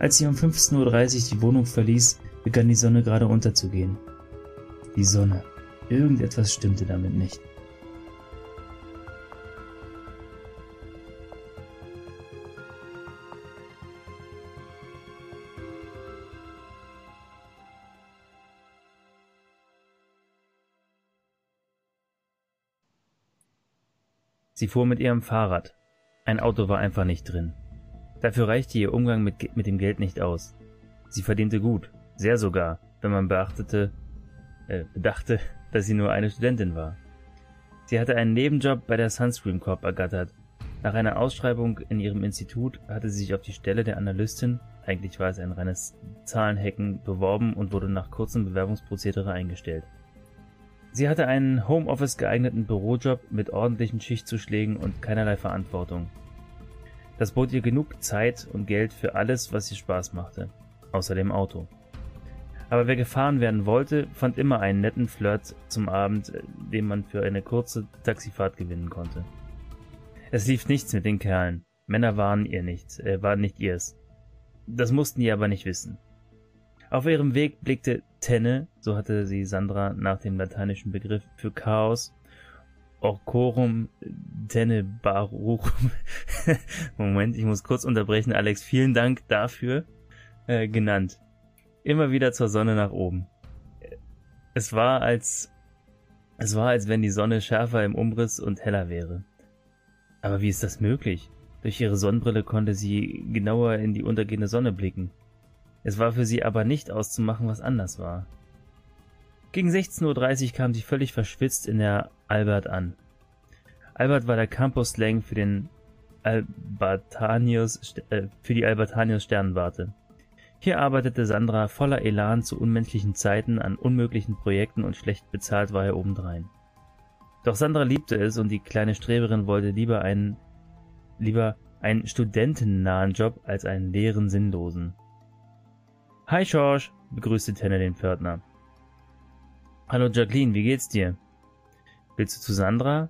Als sie um 15.30 Uhr die Wohnung verließ, begann die Sonne gerade unterzugehen. Die Sonne. Irgendetwas stimmte damit nicht. Sie fuhr mit ihrem Fahrrad. Ein Auto war einfach nicht drin. Dafür reichte ihr Umgang mit, mit dem Geld nicht aus. Sie verdiente gut, sehr sogar, wenn man beachtete, äh, bedachte, dass sie nur eine Studentin war. Sie hatte einen Nebenjob bei der Sunscreen Corp ergattert. Nach einer Ausschreibung in ihrem Institut hatte sie sich auf die Stelle der Analystin, eigentlich war es ein reines Zahlenhacken, beworben und wurde nach kurzem Bewerbungsprozedere eingestellt. Sie hatte einen Homeoffice geeigneten Bürojob mit ordentlichen Schichtzuschlägen und keinerlei Verantwortung. Das bot ihr genug Zeit und Geld für alles, was ihr Spaß machte, außer dem Auto. Aber wer gefahren werden wollte, fand immer einen netten Flirt zum Abend, den man für eine kurze Taxifahrt gewinnen konnte. Es lief nichts mit den Kerlen. Männer waren ihr nicht, äh, waren nicht ihrs. Das mussten die aber nicht wissen. Auf ihrem Weg blickte Tenne, so hatte sie Sandra nach dem lateinischen Begriff für Chaos, Orcorum Tenebaruchum, Moment, ich muss kurz unterbrechen, Alex, vielen Dank dafür, äh, genannt. Immer wieder zur Sonne nach oben. Es war als, es war als wenn die Sonne schärfer im Umriss und heller wäre. Aber wie ist das möglich? Durch ihre Sonnenbrille konnte sie genauer in die untergehende Sonne blicken. Es war für sie aber nicht auszumachen, was anders war. Gegen 16.30 Uhr kam sie völlig verschwitzt in der Albert an. Albert war der Campus-Slang für den Albertanius, äh, für die Albertanius Sternwarte. Hier arbeitete Sandra voller Elan zu unmenschlichen Zeiten an unmöglichen Projekten und schlecht bezahlt war er obendrein. Doch Sandra liebte es und die kleine Streberin wollte lieber einen, lieber einen studentennahen Job als einen leeren, sinnlosen. Hi George, begrüßte Tenne den Pförtner. Hallo Jacqueline, wie geht's dir? Willst du zu Sandra?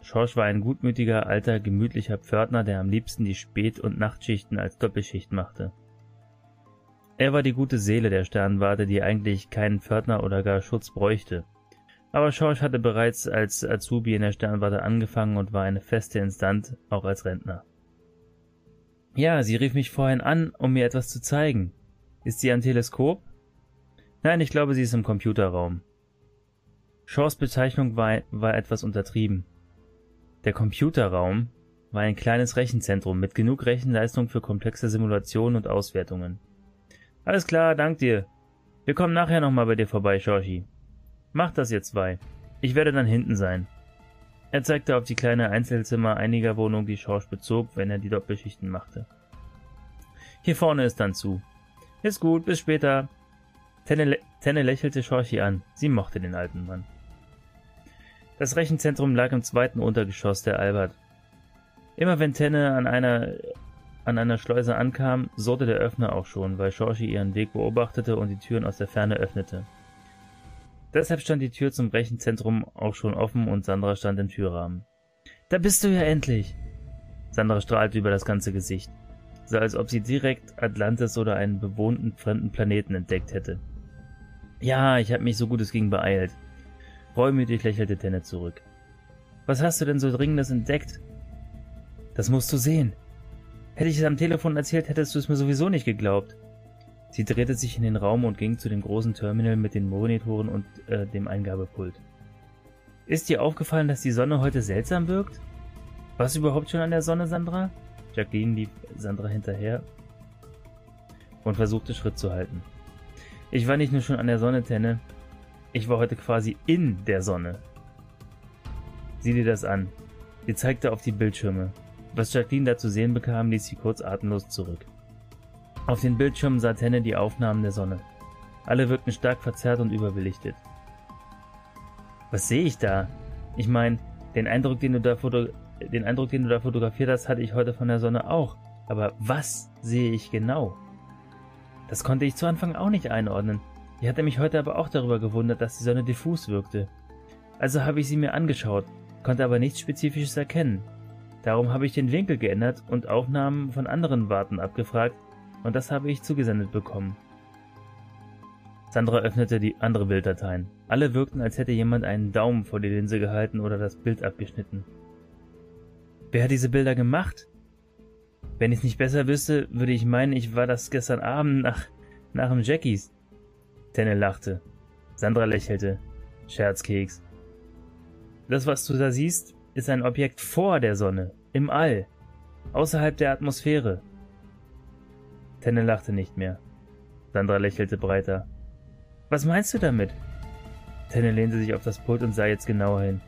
Schorsch war ein gutmütiger, alter, gemütlicher Pförtner, der am liebsten die Spät- und Nachtschichten als Doppelschicht machte. Er war die gute Seele der Sternwarte, die eigentlich keinen Pförtner oder gar Schutz bräuchte. Aber Schorsch hatte bereits als Azubi in der Sternwarte angefangen und war eine feste Instanz, auch als Rentner. Ja, sie rief mich vorhin an, um mir etwas zu zeigen. Ist sie am Teleskop? Nein, ich glaube, sie ist im Computerraum. Shaws Bezeichnung war, war etwas untertrieben. Der Computerraum war ein kleines Rechenzentrum mit genug Rechenleistung für komplexe Simulationen und Auswertungen. Alles klar, dank dir. Wir kommen nachher nochmal bei dir vorbei, Shoshi. Mach das jetzt zwei. Ich werde dann hinten sein. Er zeigte auf die kleine Einzelzimmer einiger Wohnungen, die Schorsch bezog, wenn er die Doppelschichten machte. Hier vorne ist dann zu. Ist gut, bis später. Tenne, Tenne lächelte Schorchi an. Sie mochte den alten Mann. Das Rechenzentrum lag im zweiten Untergeschoss der Albert. Immer wenn Tenne an einer, an einer Schleuse ankam, surrte der Öffner auch schon, weil Schorchi ihren Weg beobachtete und die Türen aus der Ferne öffnete. Deshalb stand die Tür zum Rechenzentrum auch schon offen und Sandra stand im Türrahmen. Da bist du ja endlich! Sandra strahlte über das ganze Gesicht, so als ob sie direkt Atlantis oder einen bewohnten fremden Planeten entdeckt hätte. Ja, ich habe mich so gut es ging beeilt. Reumütig lächelte Tenne zurück. Was hast du denn so Dringendes entdeckt? Das musst du sehen. Hätte ich es am Telefon erzählt, hättest du es mir sowieso nicht geglaubt. Sie drehte sich in den Raum und ging zu dem großen Terminal mit den Monitoren und äh, dem Eingabepult. Ist dir aufgefallen, dass die Sonne heute seltsam wirkt? Du überhaupt schon an der Sonne, Sandra? Jacqueline lief Sandra hinterher und versuchte Schritt zu halten. Ich war nicht nur schon an der Sonne, Tenne, ich war heute quasi in der Sonne. Sieh dir das an. Sie zeigte auf die Bildschirme. Was Jacqueline da zu sehen bekam, ließ sie kurz atemlos zurück. Auf den Bildschirmen sah Tenne die Aufnahmen der Sonne. Alle wirkten stark verzerrt und überbelichtet. Was sehe ich da? Ich meine, den Eindruck, den du da foto den Eindruck, den du da fotografiert hast, hatte ich heute von der Sonne auch. Aber was sehe ich genau? Das konnte ich zu Anfang auch nicht einordnen. Ich hatte mich heute aber auch darüber gewundert, dass die Sonne diffus wirkte. Also habe ich sie mir angeschaut, konnte aber nichts Spezifisches erkennen. Darum habe ich den Winkel geändert und Aufnahmen von anderen Warten abgefragt, und das habe ich zugesendet bekommen. Sandra öffnete die andere Bilddateien. Alle wirkten, als hätte jemand einen Daumen vor die Linse gehalten oder das Bild abgeschnitten. Wer hat diese Bilder gemacht? Wenn ich es nicht besser wüsste, würde ich meinen, ich war das gestern Abend nach, nach dem Jackies. Tenne lachte. Sandra lächelte. Scherzkeks. Das, was du da siehst, ist ein Objekt vor der Sonne, im All, außerhalb der Atmosphäre. Tenne lachte nicht mehr. Sandra lächelte breiter. Was meinst du damit? Tenne lehnte sich auf das Pult und sah jetzt genauer hin.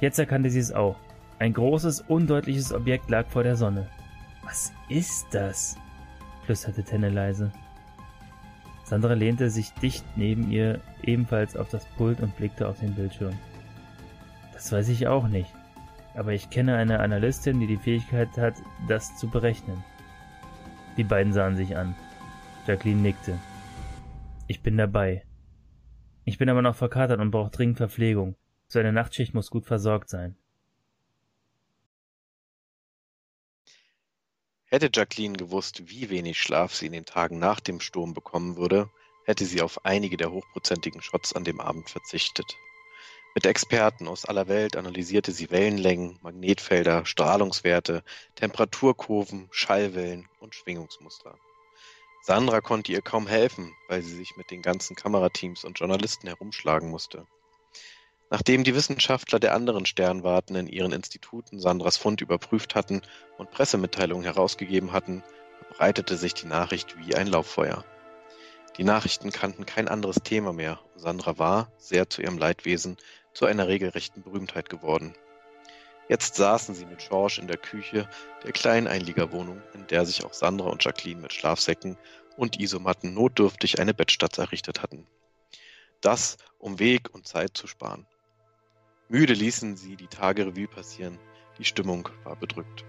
Jetzt erkannte sie es auch. Ein großes, undeutliches Objekt lag vor der Sonne. Was ist das? flüsterte Tenne leise. Sandra lehnte sich dicht neben ihr ebenfalls auf das Pult und blickte auf den Bildschirm. Das weiß ich auch nicht, aber ich kenne eine Analystin, die die Fähigkeit hat, das zu berechnen. Die beiden sahen sich an. Jacqueline nickte. Ich bin dabei. Ich bin aber noch verkatert und brauche dringend Verpflegung. So eine Nachtschicht muss gut versorgt sein.
Hätte Jacqueline gewusst, wie wenig Schlaf sie in den Tagen nach dem Sturm bekommen würde, hätte sie auf einige der hochprozentigen Shots an dem Abend verzichtet. Mit Experten aus aller Welt analysierte sie Wellenlängen, Magnetfelder, Strahlungswerte, Temperaturkurven, Schallwellen und Schwingungsmuster. Sandra konnte ihr kaum helfen, weil sie sich mit den ganzen Kamerateams und Journalisten herumschlagen musste. Nachdem die Wissenschaftler der anderen Sternwarten in ihren Instituten Sandras Fund überprüft hatten und Pressemitteilungen herausgegeben hatten, verbreitete sich die Nachricht wie ein Lauffeuer. Die Nachrichten kannten kein anderes Thema mehr und Sandra war, sehr zu ihrem Leidwesen, zu einer regelrechten Berühmtheit geworden. Jetzt saßen sie mit George in der Küche der kleinen Einliegerwohnung, in der sich auch Sandra und Jacqueline mit Schlafsäcken und Isomatten notdürftig eine Bettstatt errichtet hatten. Das, um Weg und Zeit zu sparen. Müde ließen sie die Tage Revue passieren. Die Stimmung war bedrückt.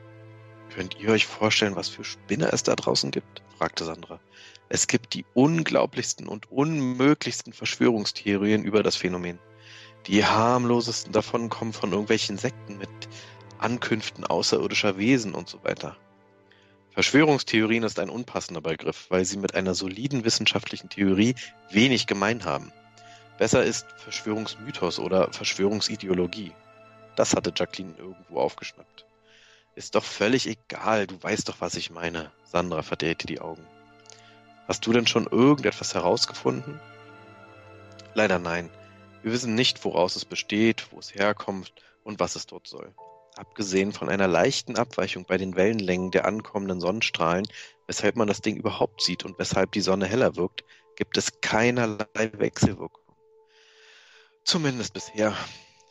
Könnt ihr euch vorstellen, was für Spinner es da draußen gibt? fragte Sandra. Es gibt die unglaublichsten und unmöglichsten Verschwörungstheorien über das Phänomen. Die harmlosesten davon kommen von irgendwelchen Sekten mit Ankünften außerirdischer Wesen und so weiter. Verschwörungstheorien ist ein unpassender Begriff, weil sie mit einer soliden wissenschaftlichen Theorie wenig gemein haben. Besser ist Verschwörungsmythos oder Verschwörungsideologie. Das hatte Jacqueline irgendwo aufgeschnappt. Ist doch völlig egal, du weißt doch, was ich meine. Sandra verdrehte die Augen. Hast du denn schon irgendetwas herausgefunden? Leider nein. Wir wissen nicht, woraus es besteht, wo es herkommt und was es dort soll. Abgesehen von einer leichten Abweichung bei den Wellenlängen der ankommenden Sonnenstrahlen, weshalb man das Ding überhaupt sieht und weshalb die Sonne heller wirkt, gibt es keinerlei Wechselwirkung. Zumindest bisher.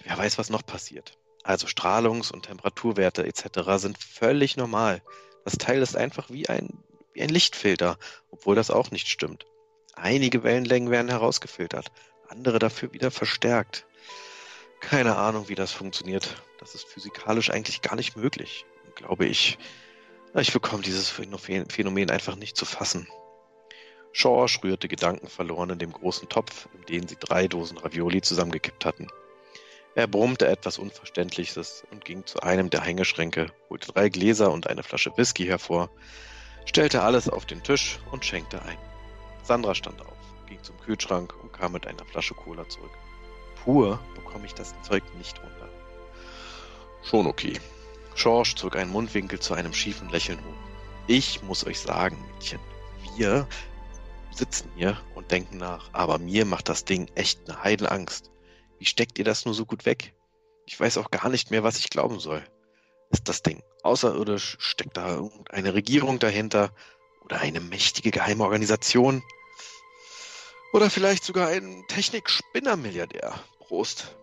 Wer weiß, was noch passiert. Also Strahlungs- und Temperaturwerte etc. sind völlig normal. Das Teil ist einfach wie ein, wie ein Lichtfilter, obwohl das auch nicht stimmt. Einige Wellenlängen werden herausgefiltert, andere dafür wieder verstärkt. Keine Ahnung, wie das funktioniert. Das ist physikalisch eigentlich gar nicht möglich, glaube ich. Ich bekomme dieses Phänomen einfach nicht zu fassen. Schorsch rührte gedankenverloren in dem großen Topf, in den sie drei Dosen Ravioli zusammengekippt hatten. Er brummte etwas Unverständliches und ging zu einem der Hängeschränke, holte drei Gläser und eine Flasche Whisky hervor, stellte alles auf den Tisch und schenkte ein. Sandra stand auf, ging zum Kühlschrank und kam mit einer Flasche Cola zurück. Pur bekomme ich das Zeug nicht runter. Schon okay. Schorsch zog einen Mundwinkel zu einem schiefen Lächeln hoch. Ich muss euch sagen, Mädchen, wir sitzen hier und denken nach, aber mir macht das Ding echt eine Heidenangst. Wie steckt ihr das nur so gut weg? Ich weiß auch gar nicht mehr, was ich glauben soll. Ist das Ding außerirdisch? Steckt da irgendeine Regierung dahinter? Oder eine mächtige geheime Organisation? Oder vielleicht sogar ein Technik-Spinner-Milliardär? Prost.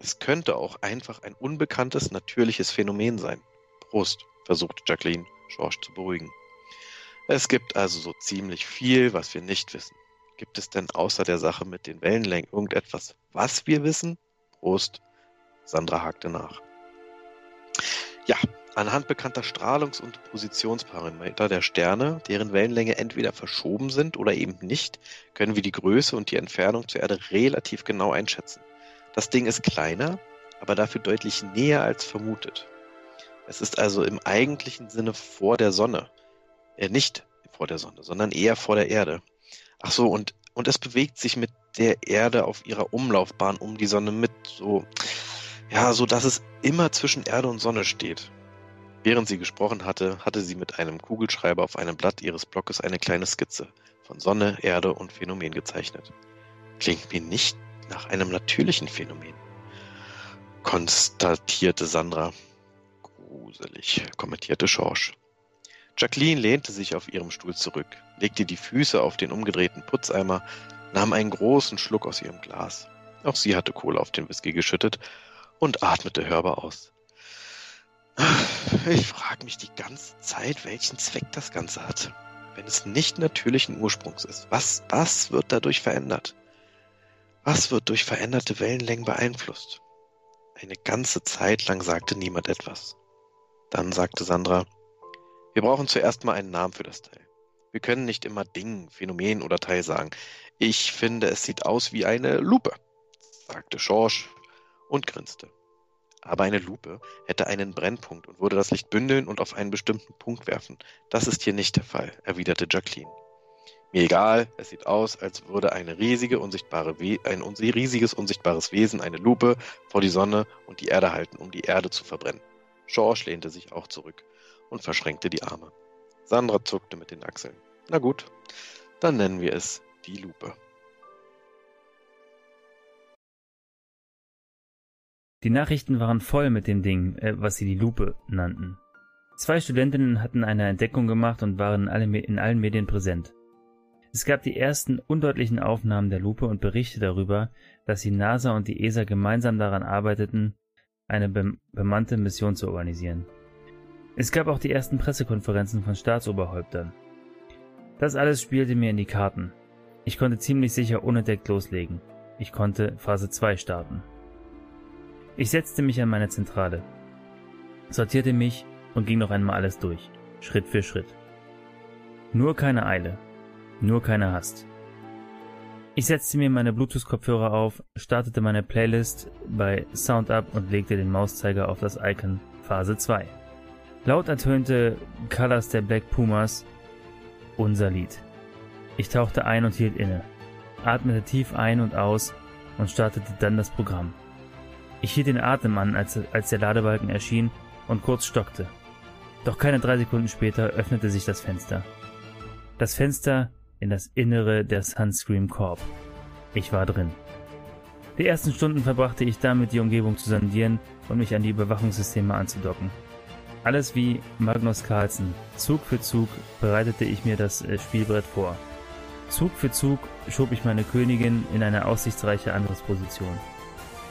Es könnte auch einfach ein unbekanntes, natürliches Phänomen sein. Prost, versuchte Jacqueline, George zu beruhigen. Es gibt also so ziemlich viel, was wir nicht wissen. Gibt es denn außer der Sache mit den Wellenlängen irgendetwas, was wir wissen? Prost. Sandra hakte nach. Ja, anhand bekannter Strahlungs- und Positionsparameter der Sterne, deren Wellenlänge entweder verschoben sind oder eben nicht, können wir die Größe und die Entfernung zur Erde relativ genau einschätzen. Das Ding ist kleiner, aber dafür deutlich näher als vermutet. Es ist also im eigentlichen Sinne vor der Sonne. Äh, nicht vor der Sonne, sondern eher vor der Erde. Ach so, und, und es bewegt sich mit der Erde auf ihrer Umlaufbahn um die Sonne mit, so, ja, so dass es immer zwischen Erde und Sonne steht. Während sie gesprochen hatte, hatte sie mit einem Kugelschreiber auf einem Blatt ihres Blockes eine kleine Skizze von Sonne, Erde und Phänomen gezeichnet. Klingt mir nicht nach einem natürlichen Phänomen, konstatierte Sandra. Gruselig, kommentierte Schorsch. Jacqueline lehnte sich auf ihrem Stuhl zurück, legte die Füße auf den umgedrehten Putzeimer, nahm einen großen Schluck aus ihrem Glas. Auch sie hatte Kohle auf den Whisky geschüttet und atmete hörbar aus. Ich frage mich die ganze Zeit, welchen Zweck das Ganze hat. Wenn es nicht natürlichen Ursprungs ist, was, was wird dadurch verändert? Was wird durch veränderte Wellenlängen beeinflusst? Eine ganze Zeit lang sagte niemand etwas. Dann sagte Sandra, wir brauchen zuerst mal einen Namen für das Teil. Wir können nicht immer Ding, Phänomen oder Teil sagen. Ich finde, es sieht aus wie eine Lupe, sagte Schorsch und grinste. Aber eine Lupe hätte einen Brennpunkt und würde das Licht bündeln und auf einen bestimmten Punkt werfen. Das ist hier nicht der Fall, erwiderte Jacqueline. Mir egal, es sieht aus, als würde riesige, We ein riesiges, unsichtbares Wesen eine Lupe vor die Sonne und die Erde halten, um die Erde zu verbrennen. Schorsch lehnte sich auch zurück und verschränkte die Arme. Sandra zuckte mit den Achseln. Na gut, dann nennen wir es die Lupe.
Die Nachrichten waren voll mit dem Ding, äh, was sie die Lupe nannten. Zwei Studentinnen hatten eine Entdeckung gemacht und waren in, alle, in allen Medien präsent. Es gab die ersten undeutlichen Aufnahmen der Lupe und Berichte darüber, dass die NASA und die ESA gemeinsam daran arbeiteten, eine bemannte Mission zu organisieren. Es gab auch die ersten Pressekonferenzen von Staatsoberhäuptern. Das alles spielte mir in die Karten. Ich konnte ziemlich sicher unentdeckt loslegen. Ich konnte Phase 2 starten. Ich setzte mich an meine Zentrale, sortierte mich und ging noch einmal alles durch, Schritt für Schritt. Nur keine Eile, nur keine Hast. Ich setzte mir meine Bluetooth-Kopfhörer auf, startete meine Playlist bei SoundUp und legte den Mauszeiger auf das Icon Phase 2. Laut ertönte Colors der Black Pumas unser Lied. Ich tauchte ein und hielt inne, atmete tief ein und aus und startete dann das Programm. Ich hielt den Atem an, als, als der Ladebalken erschien und kurz stockte. Doch keine drei Sekunden später öffnete sich das Fenster. Das Fenster in das Innere der Sunscreen Corp. Ich war drin. Die ersten Stunden verbrachte ich damit, die Umgebung zu sondieren und mich an die Überwachungssysteme anzudocken. Alles wie Magnus Carlsen. Zug für Zug bereitete ich mir das äh, Spielbrett vor. Zug für Zug schob ich meine Königin in eine aussichtsreiche Angriffsposition.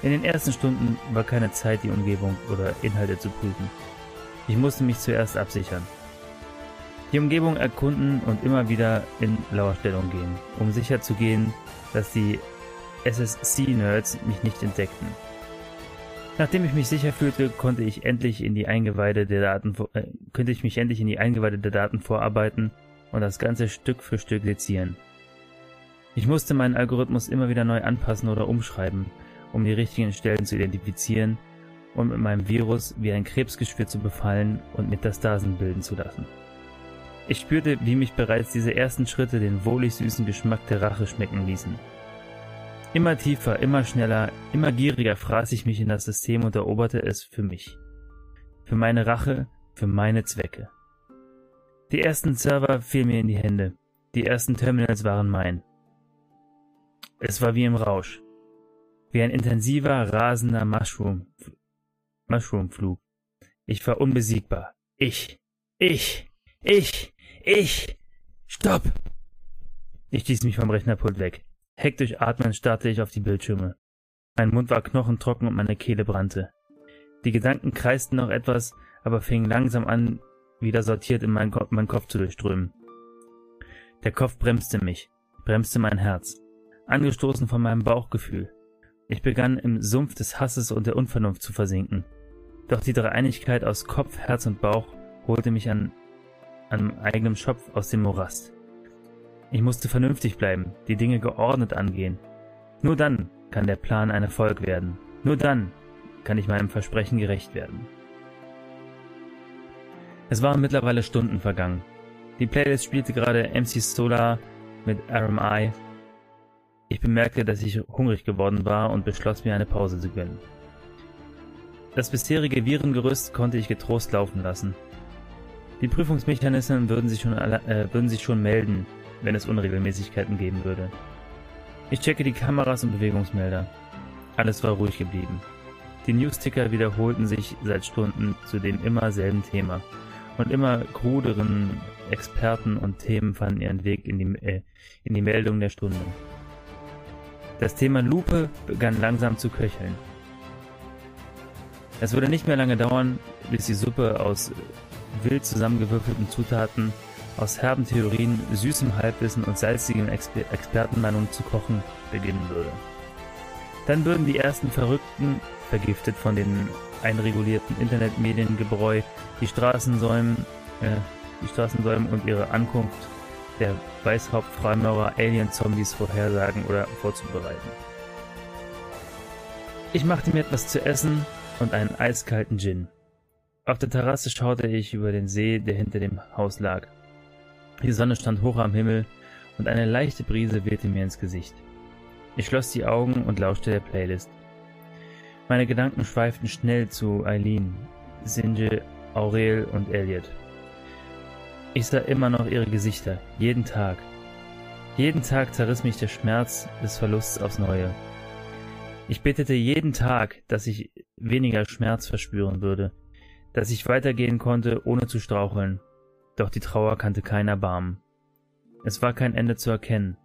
In den ersten Stunden war keine Zeit, die Umgebung oder Inhalte zu prüfen. Ich musste mich zuerst absichern. Die Umgebung erkunden und immer wieder in Lauerstellung gehen, um sicherzugehen, dass die SSC-Nerds mich nicht entdeckten. Nachdem ich mich sicher fühlte, konnte ich endlich in die Eingeweide der Daten, äh, könnte ich mich endlich in die Eingeweide der Daten vorarbeiten und das Ganze Stück für Stück sezieren. Ich musste meinen Algorithmus immer wieder neu anpassen oder umschreiben, um die richtigen Stellen zu identifizieren und mit meinem Virus wie ein Krebsgeschwür zu befallen und Metastasen bilden zu lassen. Ich spürte, wie mich bereits diese ersten Schritte den wohlig süßen Geschmack der Rache schmecken ließen. Immer tiefer, immer schneller, immer gieriger fraß ich mich in das System und eroberte es für mich. Für meine Rache, für meine Zwecke. Die ersten Server fielen mir in die Hände. Die ersten Terminals waren mein. Es war wie im Rausch. Wie ein intensiver, rasender Mushroom, Mushroomflug. Ich war unbesiegbar. Ich, ich, ich, ich. Stopp! Ich stieß mich vom Rechnerpult weg. Hektisch atmend starrte ich auf die Bildschirme. Mein Mund war knochentrocken und meine Kehle brannte. Die Gedanken kreisten noch etwas, aber fingen langsam an, wieder sortiert in meinen, Ko meinen Kopf zu durchströmen. Der Kopf bremste mich, bremste mein Herz, angestoßen von meinem Bauchgefühl. Ich begann im Sumpf des Hasses und der Unvernunft zu versinken. Doch die Dreieinigkeit aus Kopf, Herz und Bauch holte mich an, an eigenem Schopf aus dem Morast. Ich musste vernünftig bleiben, die Dinge geordnet angehen. Nur dann kann der Plan ein Erfolg werden. Nur dann kann ich meinem Versprechen gerecht werden. Es waren mittlerweile Stunden vergangen. Die Playlist spielte gerade MC Solar mit RMI. Ich bemerkte, dass ich hungrig geworden war und beschloss mir eine Pause zu gönnen. Das bisherige Virengerüst konnte ich getrost laufen lassen. Die Prüfungsmechanismen würden sich schon, äh, würden sich schon melden, wenn es Unregelmäßigkeiten geben würde. Ich checke die Kameras und Bewegungsmelder. Alles war ruhig geblieben. Die Newsticker wiederholten sich seit Stunden zu dem immer selben Thema. Und immer kruderen Experten und Themen fanden ihren Weg in die, äh, in die Meldung der Stunde. Das Thema Lupe begann langsam zu köcheln. Es würde nicht mehr lange dauern, bis die Suppe aus wild zusammengewürfelten Zutaten, aus herben Theorien, süßem Halbwissen und salzigen Exper Expertenmeinungen zu kochen beginnen würde. Dann würden die ersten Verrückten, vergiftet von den einregulierten Internetmediengebräu, die Straßensäumen, äh, die Straßensäumen und ihre Ankunft der Weißhaupt-Freimaurer Alien-Zombies vorhersagen oder vorzubereiten. Ich machte mir etwas zu essen und einen eiskalten Gin. Auf der Terrasse schaute ich über den See, der hinter dem Haus lag. Die Sonne stand hoch am Himmel und eine leichte Brise wehte mir ins Gesicht. Ich schloss die Augen und lauschte der Playlist. Meine Gedanken schweiften schnell zu Eileen, Sinje, Aurel und Elliot. Ich sah immer noch ihre Gesichter, jeden Tag. Jeden Tag zerriss mich der Schmerz des Verlusts aufs Neue. Ich betete jeden Tag, dass ich weniger Schmerz verspüren würde, dass ich weitergehen konnte, ohne zu straucheln. Doch die Trauer kannte kein Erbarmen. Es war kein Ende zu erkennen.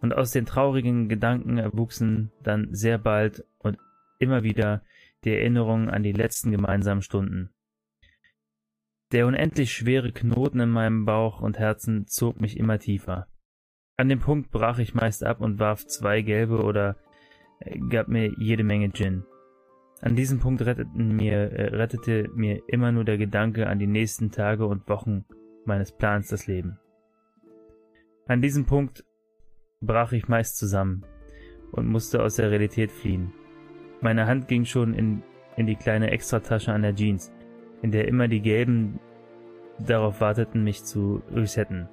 Und aus den traurigen Gedanken erwuchsen dann sehr bald und immer wieder die Erinnerungen an die letzten gemeinsamen Stunden. Der unendlich schwere Knoten in meinem Bauch und Herzen zog mich immer tiefer. An dem Punkt brach ich meist ab und warf zwei gelbe oder äh, gab mir jede Menge Gin. An diesem Punkt retteten mir, äh, rettete mir immer nur der Gedanke an die nächsten Tage und Wochen meines Plans das Leben. An diesem Punkt brach ich meist zusammen und musste aus der Realität fliehen. Meine Hand ging schon in, in die kleine Extratasche an der Jeans in der immer die Gelben darauf warteten, mich zu resetten.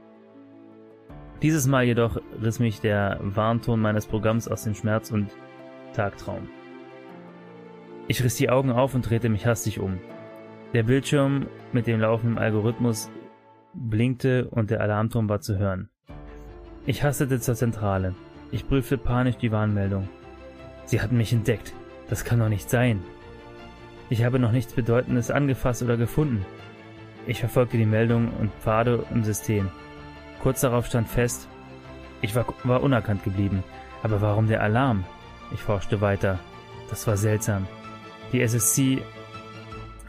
Dieses Mal jedoch riss mich der Warnton meines Programms aus dem Schmerz und Tagtraum. Ich riss die Augen auf und drehte mich hastig um. Der Bildschirm mit dem laufenden Algorithmus blinkte und der Alarmton war zu hören. Ich hastete zur Zentrale. Ich prüfte panisch die Warnmeldung. Sie hatten mich entdeckt. Das kann doch nicht sein. Ich habe noch nichts Bedeutendes angefasst oder gefunden. Ich verfolgte die Meldungen und Pfade im System. Kurz darauf stand fest, ich war, war unerkannt geblieben. Aber warum der Alarm? Ich forschte weiter. Das war seltsam. Die SSC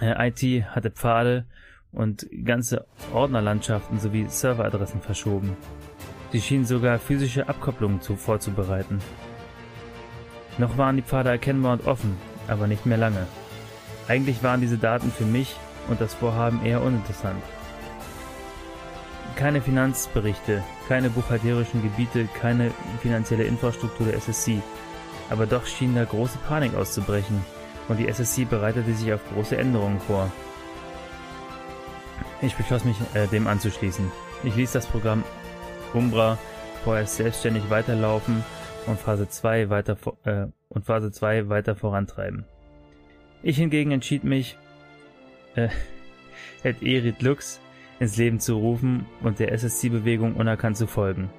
äh, IT hatte Pfade und ganze Ordnerlandschaften sowie Serveradressen verschoben. Sie schienen sogar physische Abkopplungen zu, vorzubereiten. Noch waren die Pfade erkennbar und offen, aber nicht mehr lange. Eigentlich waren diese Daten für mich und das Vorhaben eher uninteressant. Keine Finanzberichte, keine buchhalterischen Gebiete, keine finanzielle Infrastruktur der SSC. Aber doch schien da große Panik auszubrechen und die SSC bereitete sich auf große Änderungen vor. Ich beschloss mich, äh, dem anzuschließen. Ich ließ das Programm Umbra vorerst selbstständig weiterlaufen und Phase 2 weiter, äh, und Phase 2 weiter vorantreiben. Ich hingegen entschied mich, äh, et Erit Lux ins Leben zu rufen und der SSC-Bewegung unerkannt zu folgen.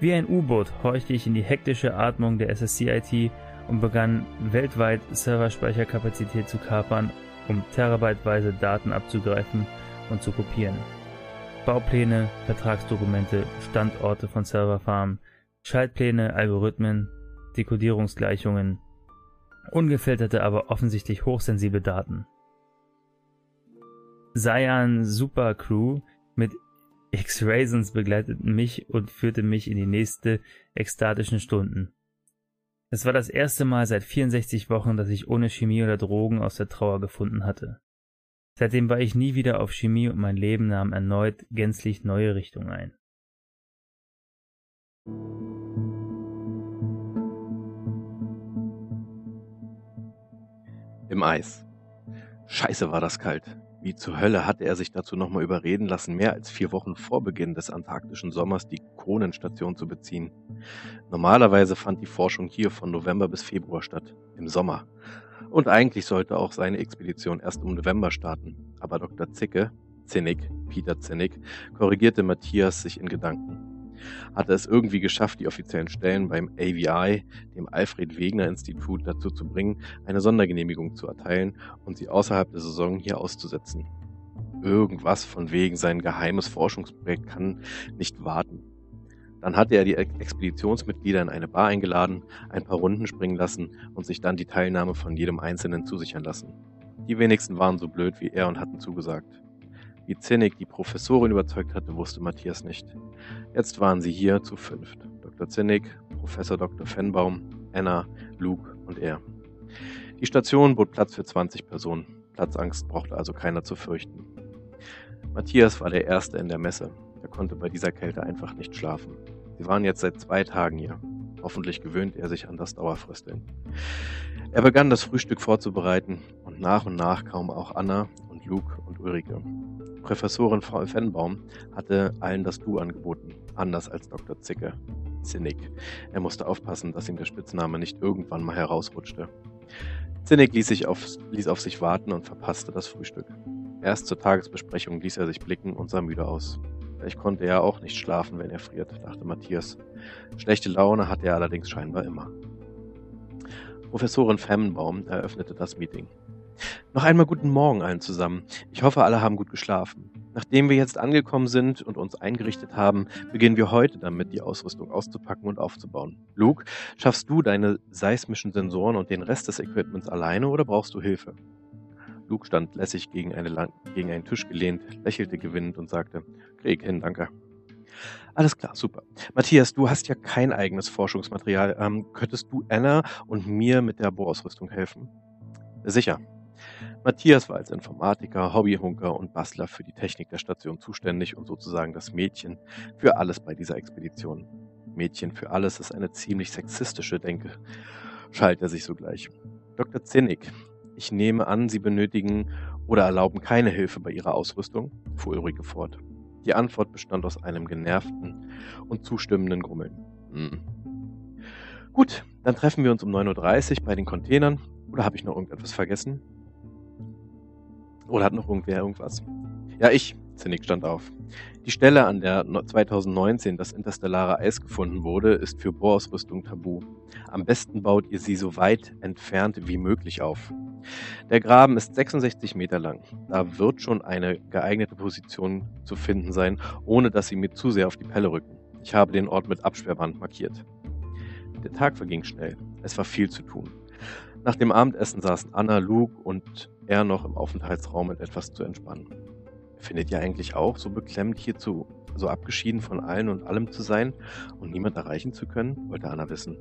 Wie ein U-Boot horchte ich in die hektische Atmung der SSC-IT und begann weltweit Serverspeicherkapazität zu kapern, um terabyteweise Daten abzugreifen und zu kopieren. Baupläne, Vertragsdokumente, Standorte von Serverfarmen, Schaltpläne, Algorithmen, Dekodierungsgleichungen, ungefilterte, aber offensichtlich hochsensible Daten. Cyan Super Crew mit X-Raisins begleiteten mich und führte mich in die nächste ekstatischen Stunden. Es war das erste Mal seit 64 Wochen, dass ich ohne Chemie oder Drogen aus der Trauer gefunden hatte. Seitdem war ich nie wieder auf Chemie und mein Leben nahm erneut gänzlich neue Richtung ein.
Im Eis. Scheiße war das kalt. Wie zur Hölle hatte er sich dazu nochmal überreden lassen, mehr als vier Wochen vor Beginn des antarktischen Sommers die Kronenstation zu beziehen. Normalerweise fand die Forschung hier von November bis Februar statt, im Sommer. Und eigentlich sollte auch seine Expedition erst im November starten. Aber Dr. Zicke, Zinnig, Peter Zinnig, korrigierte Matthias sich in Gedanken hatte es irgendwie geschafft, die offiziellen Stellen beim AVI, dem Alfred Wegener Institut, dazu zu bringen, eine Sondergenehmigung zu erteilen und sie außerhalb der Saison hier auszusetzen. Irgendwas von wegen sein geheimes Forschungsprojekt kann nicht warten. Dann hatte er die Expeditionsmitglieder in eine Bar eingeladen, ein paar Runden springen lassen und sich dann die Teilnahme von jedem Einzelnen zusichern lassen. Die wenigsten waren so blöd wie er und hatten zugesagt. Wie Zinnig die Professorin überzeugt hatte, wusste Matthias nicht. Jetzt waren sie hier zu fünft. Dr. Zinnig, Professor Dr. Fennbaum, Anna, Luke und er. Die Station bot Platz für 20 Personen. Platzangst brauchte also keiner zu fürchten. Matthias war der Erste in der Messe. Er konnte bei dieser Kälte einfach nicht schlafen. Sie waren jetzt seit zwei Tagen hier. Hoffentlich gewöhnt er sich an das Dauerfrösteln. Er begann das Frühstück vorzubereiten und nach und nach kamen auch Anna und Luke und Ulrike. Professorin Frau Fennbaum hatte allen das Du angeboten, anders als Dr. Zicke. Zinnig. Er musste aufpassen, dass ihm der Spitzname nicht irgendwann mal herausrutschte. Zinnig ließ, sich auf, ließ auf sich warten und verpasste das Frühstück. Erst zur Tagesbesprechung ließ er sich blicken und sah müde aus. Vielleicht konnte er auch nicht schlafen, wenn er friert, dachte Matthias. Schlechte Laune hatte er allerdings scheinbar immer. Professorin Femmenbaum eröffnete das Meeting. Noch einmal guten Morgen allen zusammen. Ich hoffe, alle haben gut geschlafen. Nachdem wir jetzt angekommen sind und uns eingerichtet haben, beginnen wir heute damit, die Ausrüstung auszupacken und aufzubauen. Luke, schaffst du deine seismischen Sensoren und den Rest des Equipments alleine oder brauchst du Hilfe? Luke stand lässig gegen, eine, gegen einen Tisch gelehnt, lächelte gewinnend und sagte, krieg hin, danke. Alles klar, super. Matthias, du hast ja kein eigenes Forschungsmaterial. Ähm, könntest du Anna und mir mit der Bohrausrüstung helfen? Sicher, Matthias war als Informatiker, Hobbyhunker und Bastler für die Technik der Station zuständig und sozusagen das Mädchen für alles bei dieser Expedition. Mädchen für alles ist eine ziemlich sexistische Denke, schalt er sich sogleich. Dr. Zinnig, ich nehme an, Sie benötigen oder erlauben keine Hilfe bei Ihrer Ausrüstung, fuhr Ulrike fort. Die Antwort bestand aus einem genervten und zustimmenden Grummeln. Hm. Gut, dann treffen wir uns um 9.30 Uhr bei den Containern. Oder habe ich noch irgendetwas vergessen? Oder hat noch irgendwer irgendwas? Ja, ich. Zinnig stand auf. Die Stelle, an der 2019 das interstellare Eis gefunden wurde, ist für Bohrausrüstung tabu. Am besten baut ihr sie so weit entfernt wie möglich auf. Der Graben ist 66 Meter lang. Da wird schon eine geeignete Position zu finden sein, ohne dass sie mir zu sehr auf die Pelle rücken. Ich habe den Ort mit Absperrband markiert. Der Tag verging schnell. Es war viel zu tun. Nach dem Abendessen saßen Anna, Luke und er noch im Aufenthaltsraum, um etwas zu entspannen. Findet ihr eigentlich auch so beklemmt, hier zu, so abgeschieden von allen und allem zu sein und niemand erreichen zu können? wollte Anna wissen.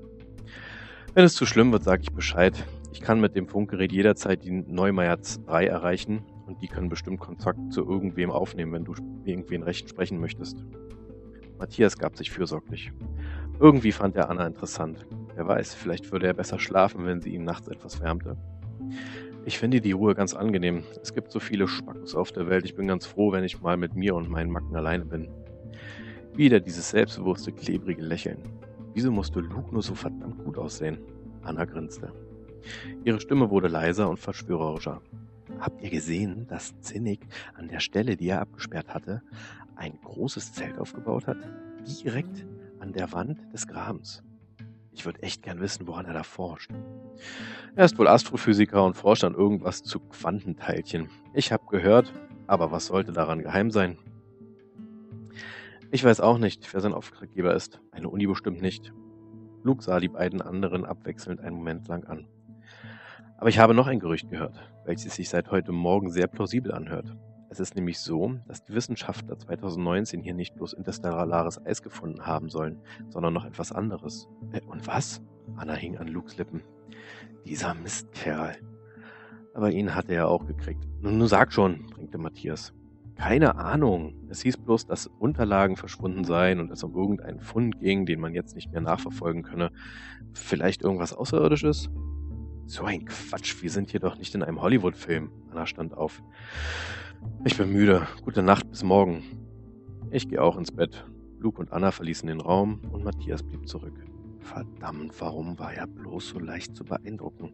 Wenn es zu schlimm wird, sage ich Bescheid. Ich kann mit dem Funkgerät jederzeit die Neumeier 3 erreichen und die können bestimmt Kontakt zu irgendwem aufnehmen, wenn du irgendwen recht sprechen möchtest. Matthias gab sich fürsorglich. Irgendwie fand er Anna interessant. Wer weiß, vielleicht würde er besser schlafen, wenn sie ihn nachts etwas wärmte. Ich finde die Ruhe ganz angenehm. Es gibt so viele Spackos auf der Welt. Ich bin ganz froh, wenn ich mal mit mir und meinen Macken alleine bin. Wieder dieses selbstbewusste, klebrige Lächeln. Wieso musste Luke nur so verdammt gut aussehen? Anna grinste. Ihre Stimme wurde leiser und verschwörerischer. Habt ihr gesehen, dass Zinnig an der Stelle, die er abgesperrt hatte, ein großes Zelt aufgebaut hat? Direkt an der Wand des Grabens. Ich würde echt gern wissen, woran er da forscht. Er ist wohl Astrophysiker und forscht an irgendwas zu Quantenteilchen. Ich habe gehört, aber was sollte daran geheim sein? Ich weiß auch nicht, wer sein Auftraggeber ist. Eine Uni bestimmt nicht. Luke sah die beiden anderen abwechselnd einen Moment lang an. Aber ich habe noch ein Gerücht gehört, welches sich seit heute Morgen sehr plausibel anhört. Es ist nämlich so, dass die Wissenschaftler 2019 hier nicht bloß interstellares Eis gefunden haben sollen, sondern noch etwas anderes. Äh, und was? Anna hing an Lukes Lippen. Dieser Mistkerl. Aber ihn hat er auch gekriegt. Nun, nun sag schon, drängte Matthias. Keine Ahnung. Es hieß bloß, dass Unterlagen verschwunden seien und es um irgendeinen Fund ging, den man jetzt nicht mehr nachverfolgen könne. Vielleicht irgendwas Außerirdisches? So ein Quatsch, wir sind hier doch nicht in einem Hollywood-Film. Anna stand auf. Ich bin müde. Gute Nacht, bis morgen. Ich gehe auch ins Bett. Luke und Anna verließen den Raum und Matthias blieb zurück. Verdammt, warum war er bloß so leicht zu beeindrucken?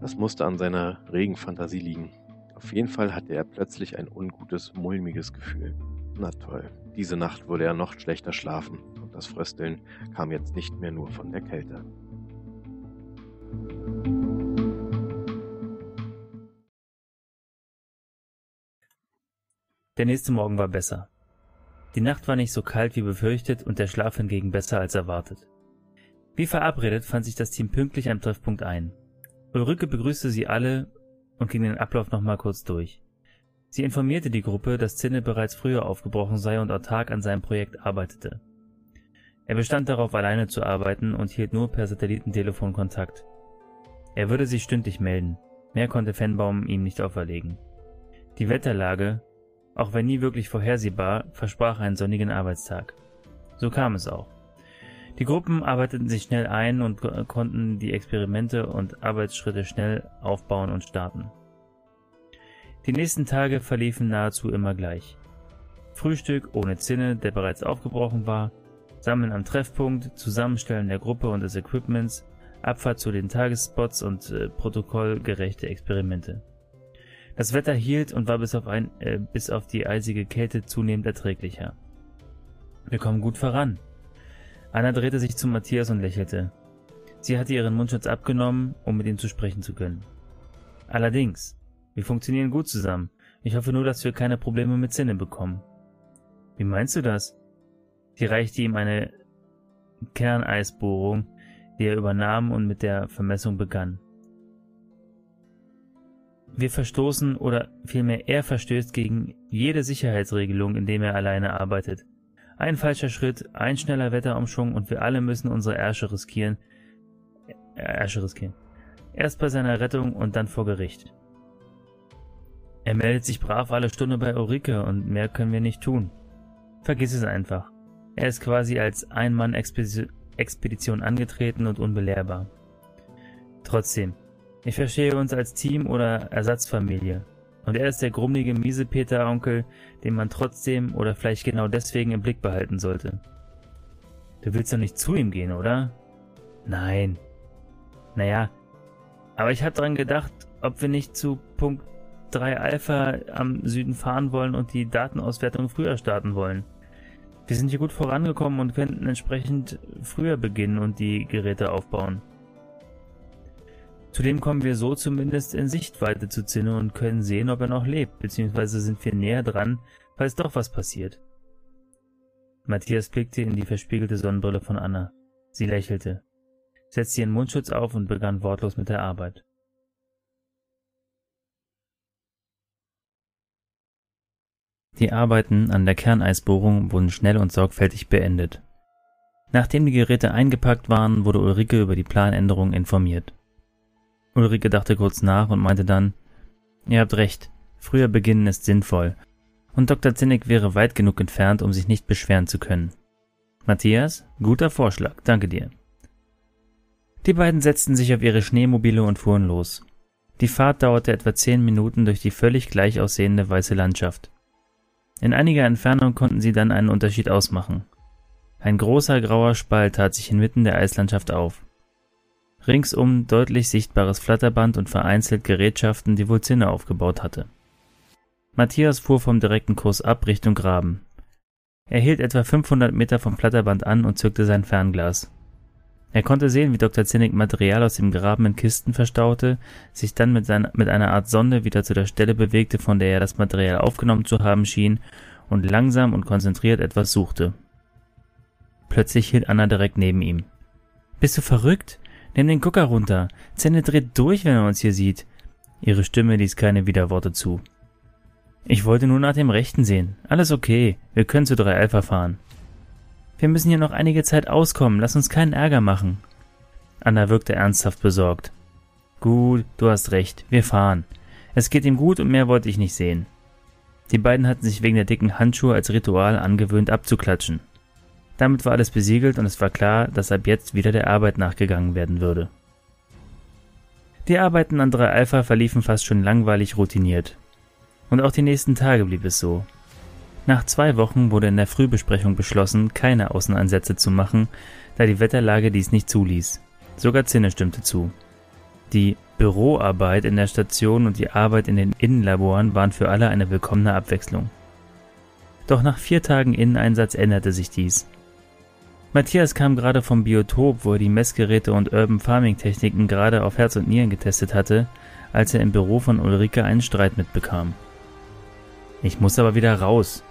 Das musste an seiner regen Fantasie liegen. Auf jeden Fall hatte er plötzlich ein ungutes, mulmiges Gefühl. Na toll, diese Nacht würde er noch schlechter schlafen und das Frösteln kam jetzt nicht mehr nur von der Kälte.
Der nächste Morgen war besser. Die Nacht war nicht so kalt wie befürchtet und der Schlaf hingegen besser als erwartet. Wie verabredet fand sich das Team pünktlich am Treffpunkt ein. Ulrike begrüßte sie alle und ging den Ablauf nochmal kurz durch. Sie informierte die Gruppe, dass Zinne bereits früher aufgebrochen sei und autark an seinem Projekt arbeitete. Er bestand darauf, alleine zu arbeiten und hielt nur per Satellitentelefon Kontakt. Er würde sich stündlich melden. Mehr konnte Fenbaum ihm nicht auferlegen. Die Wetterlage auch wenn nie wirklich vorhersehbar, versprach einen sonnigen Arbeitstag. So kam es auch. Die Gruppen arbeiteten sich schnell ein und konnten die Experimente und Arbeitsschritte schnell aufbauen und starten. Die nächsten Tage verliefen nahezu immer gleich. Frühstück ohne Zinne, der bereits aufgebrochen war, Sammeln am Treffpunkt, Zusammenstellen der Gruppe und des Equipments, Abfahrt zu den Tagesspots und äh, protokollgerechte Experimente. Das Wetter hielt und war bis auf, ein, äh, bis auf die eisige Kälte zunehmend erträglicher. Wir kommen gut voran. Anna drehte sich zu Matthias und lächelte. Sie hatte ihren Mundschutz abgenommen, um mit ihm zu sprechen zu können. Allerdings, wir funktionieren gut zusammen. Ich hoffe nur, dass wir keine Probleme mit Sinne bekommen. Wie meinst du das? Sie reichte ihm eine Kerneisbohrung, die er übernahm und mit der Vermessung begann. Wir verstoßen oder vielmehr er verstößt gegen jede Sicherheitsregelung, indem er alleine arbeitet. Ein falscher Schritt, ein schneller Wetterumschwung und wir alle müssen unsere Ärsche riskieren. Ärsche riskieren. Erst bei seiner Rettung und dann vor Gericht. Er meldet sich brav alle Stunde bei Ulrike und mehr können wir nicht tun. Vergiss es einfach. Er ist quasi als Ein-Mann-Expedition angetreten und unbelehrbar. Trotzdem, ich verstehe uns als Team oder Ersatzfamilie. Und er ist der grummelige Miesepeter-Onkel, den man trotzdem oder vielleicht genau deswegen im Blick behalten sollte. Du willst doch nicht zu ihm gehen, oder? Nein. Naja, aber ich hab dran gedacht, ob wir nicht zu Punkt 3 Alpha am Süden fahren wollen und die Datenauswertung früher starten wollen. Wir sind hier gut vorangekommen und könnten entsprechend früher beginnen und die Geräte aufbauen. Zudem kommen wir so zumindest in Sichtweite zu Zinne und können sehen, ob er noch lebt, beziehungsweise sind wir näher dran, falls doch was passiert. Matthias blickte in die verspiegelte Sonnenbrille von Anna. Sie lächelte. setzte ihren Mundschutz auf und begann wortlos mit der Arbeit. Die Arbeiten an der Kerneisbohrung wurden schnell und sorgfältig beendet. Nachdem die Geräte eingepackt waren, wurde Ulrike über die Planänderung informiert. Ulrike dachte kurz nach und meinte dann, ihr habt recht, früher beginnen ist sinnvoll, und Dr. Zinnig wäre weit genug entfernt, um sich nicht beschweren zu können. Matthias, guter Vorschlag, danke dir. Die beiden setzten sich auf ihre Schneemobile und fuhren los. Die Fahrt dauerte etwa zehn Minuten durch die völlig gleich aussehende weiße Landschaft. In einiger Entfernung konnten sie dann einen Unterschied ausmachen. Ein großer grauer Spalt tat sich inmitten der Eislandschaft auf. Ringsum deutlich sichtbares Flatterband und vereinzelt Gerätschaften, die wohl Zinne aufgebaut hatte. Matthias fuhr vom direkten Kurs ab Richtung Graben. Er hielt etwa 500 Meter vom Flatterband an und zückte sein Fernglas. Er konnte sehen, wie Dr. Zinnig Material aus dem Graben in Kisten verstaute, sich dann mit, seiner, mit einer Art Sonde wieder zu der Stelle bewegte, von der er das Material aufgenommen zu haben schien, und langsam und konzentriert etwas suchte. Plötzlich hielt Anna direkt neben ihm. Bist du verrückt? Nimm den Gucker runter. Zenne dreht durch, wenn er uns hier sieht. Ihre Stimme ließ keine Widerworte zu. Ich wollte nur nach dem Rechten sehen. Alles okay. Wir können zu 3 Alpha fahren. Wir müssen hier noch einige Zeit auskommen. Lass uns keinen Ärger machen. Anna wirkte ernsthaft besorgt. Gut, du hast recht. Wir fahren. Es geht ihm gut und mehr wollte ich nicht sehen. Die beiden hatten sich wegen der dicken Handschuhe als Ritual angewöhnt abzuklatschen. Damit war alles besiegelt und es war klar, dass ab jetzt wieder der Arbeit nachgegangen werden würde. Die Arbeiten an 3 Alpha verliefen fast schon langweilig routiniert. Und auch die nächsten Tage blieb es so. Nach zwei Wochen wurde in der Frühbesprechung beschlossen, keine Außeneinsätze zu machen, da die Wetterlage dies nicht zuließ. Sogar Zinne stimmte zu. Die Büroarbeit in der Station und die Arbeit in den Innenlaboren waren für alle eine willkommene Abwechslung. Doch nach vier Tagen Inneneinsatz änderte sich dies. Matthias kam gerade vom Biotop, wo er die Messgeräte und Urban Farming Techniken gerade auf Herz und Nieren getestet hatte, als er im Büro von Ulrike einen Streit mitbekam. Ich muss aber wieder raus.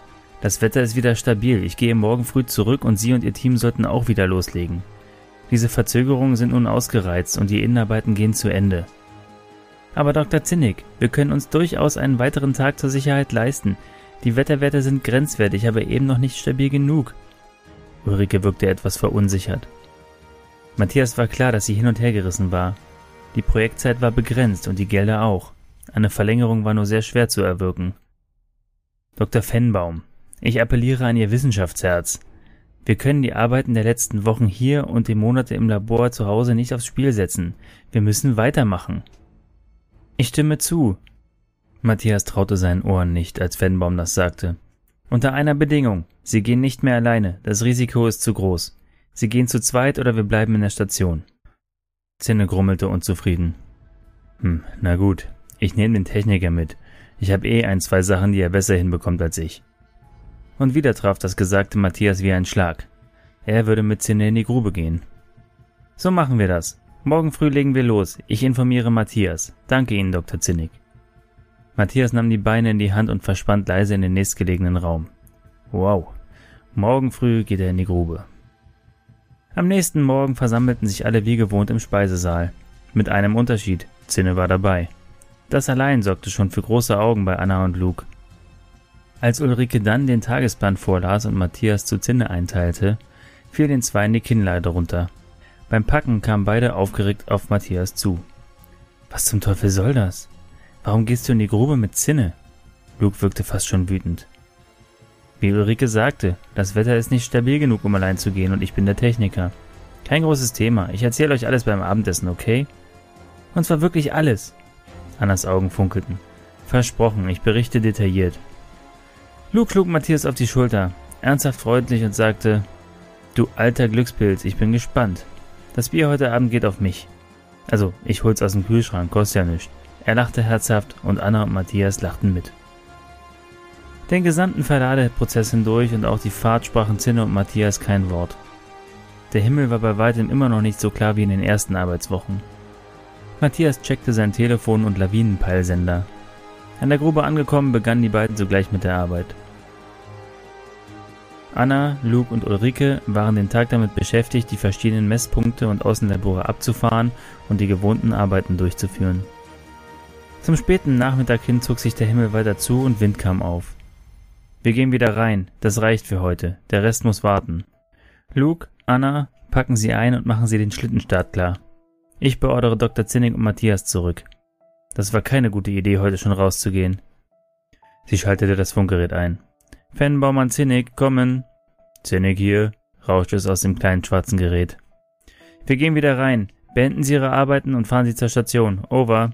Das Wetter ist wieder stabil. Ich gehe morgen früh zurück und Sie und Ihr Team sollten auch wieder loslegen. Diese Verzögerungen sind nun ausgereizt und die Innenarbeiten gehen zu Ende. Aber Dr. Zinnig, wir können uns durchaus einen weiteren Tag zur Sicherheit leisten. Die Wetterwerte sind grenzwertig, aber eben noch nicht stabil genug. Ulrike wirkte etwas verunsichert. Matthias war klar, dass sie hin und her gerissen war. Die Projektzeit war begrenzt und die Gelder auch. Eine Verlängerung war nur sehr schwer zu erwirken. Dr. Fennbaum, ich appelliere an Ihr Wissenschaftsherz. Wir können die Arbeiten der letzten Wochen hier und die Monate im Labor zu Hause nicht aufs Spiel setzen. Wir müssen weitermachen. Ich stimme zu. Matthias traute seinen Ohren nicht, als Fennbaum das sagte. Unter einer Bedingung. Sie gehen nicht mehr alleine. Das Risiko ist zu groß. Sie gehen zu zweit oder wir bleiben in der Station. Zinne grummelte unzufrieden. Hm, na gut. Ich nehme den Techniker mit. Ich habe eh ein, zwei Sachen, die er besser hinbekommt als ich. Und wieder traf das Gesagte Matthias wie ein Schlag. Er würde mit Zinne in die Grube gehen. So machen wir das. Morgen früh legen wir los. Ich informiere Matthias. Danke Ihnen, Dr. Zinnig. Matthias nahm die Beine in die Hand und verspannt leise in den nächstgelegenen Raum. Wow. Morgen früh geht er in die Grube. Am nächsten Morgen versammelten sich alle wie gewohnt im Speisesaal. Mit einem Unterschied. Zinne war dabei. Das allein sorgte schon für große Augen bei Anna und Luke. Als Ulrike dann den Tagesplan vorlas und Matthias zu Zinne einteilte, fiel den Zweien die Kinnlade runter. Beim Packen kamen beide aufgeregt auf Matthias zu. Was zum Teufel soll das? Warum gehst du in die Grube mit Zinne? Luke wirkte fast schon wütend. Wie Ulrike sagte, das Wetter ist nicht stabil genug, um allein zu gehen und ich bin der Techniker. Kein großes Thema. Ich erzähle euch alles beim Abendessen, okay? Und zwar wirklich alles. Annas Augen funkelten. Versprochen, ich berichte detailliert. Luke schlug Matthias auf die Schulter, ernsthaft freundlich und sagte, Du alter Glückspilz, ich bin gespannt. Das Bier heute Abend geht auf mich. Also, ich hol's aus dem Kühlschrank, kostet ja nichts. Er lachte herzhaft und Anna und Matthias lachten mit. Den gesamten Verladeprozess hindurch und auch die Fahrt sprachen Zinne und Matthias kein Wort. Der Himmel war bei weitem immer noch nicht so klar wie in den ersten Arbeitswochen. Matthias checkte sein Telefon und Lawinenpeilsender. An der Grube angekommen, begannen die beiden sogleich mit der Arbeit. Anna, Luke und Ulrike waren den Tag damit beschäftigt, die verschiedenen Messpunkte und Außenlabore abzufahren und die gewohnten Arbeiten durchzuführen. Zum späten Nachmittag hin zog sich der Himmel weiter zu und Wind kam auf. Wir gehen wieder rein, das reicht für heute, der Rest muss warten. Luke, Anna, packen Sie ein und machen Sie den Schlittenstart klar. Ich beordere Dr. Zinnig und Matthias zurück. Das war keine gute Idee, heute schon rauszugehen. Sie schaltete das Funkgerät ein. Fennbaum an Zinnig, kommen. Zinnig hier, rauschte es aus dem kleinen schwarzen Gerät. Wir gehen wieder rein. Beenden Sie Ihre Arbeiten und fahren Sie zur Station. Over.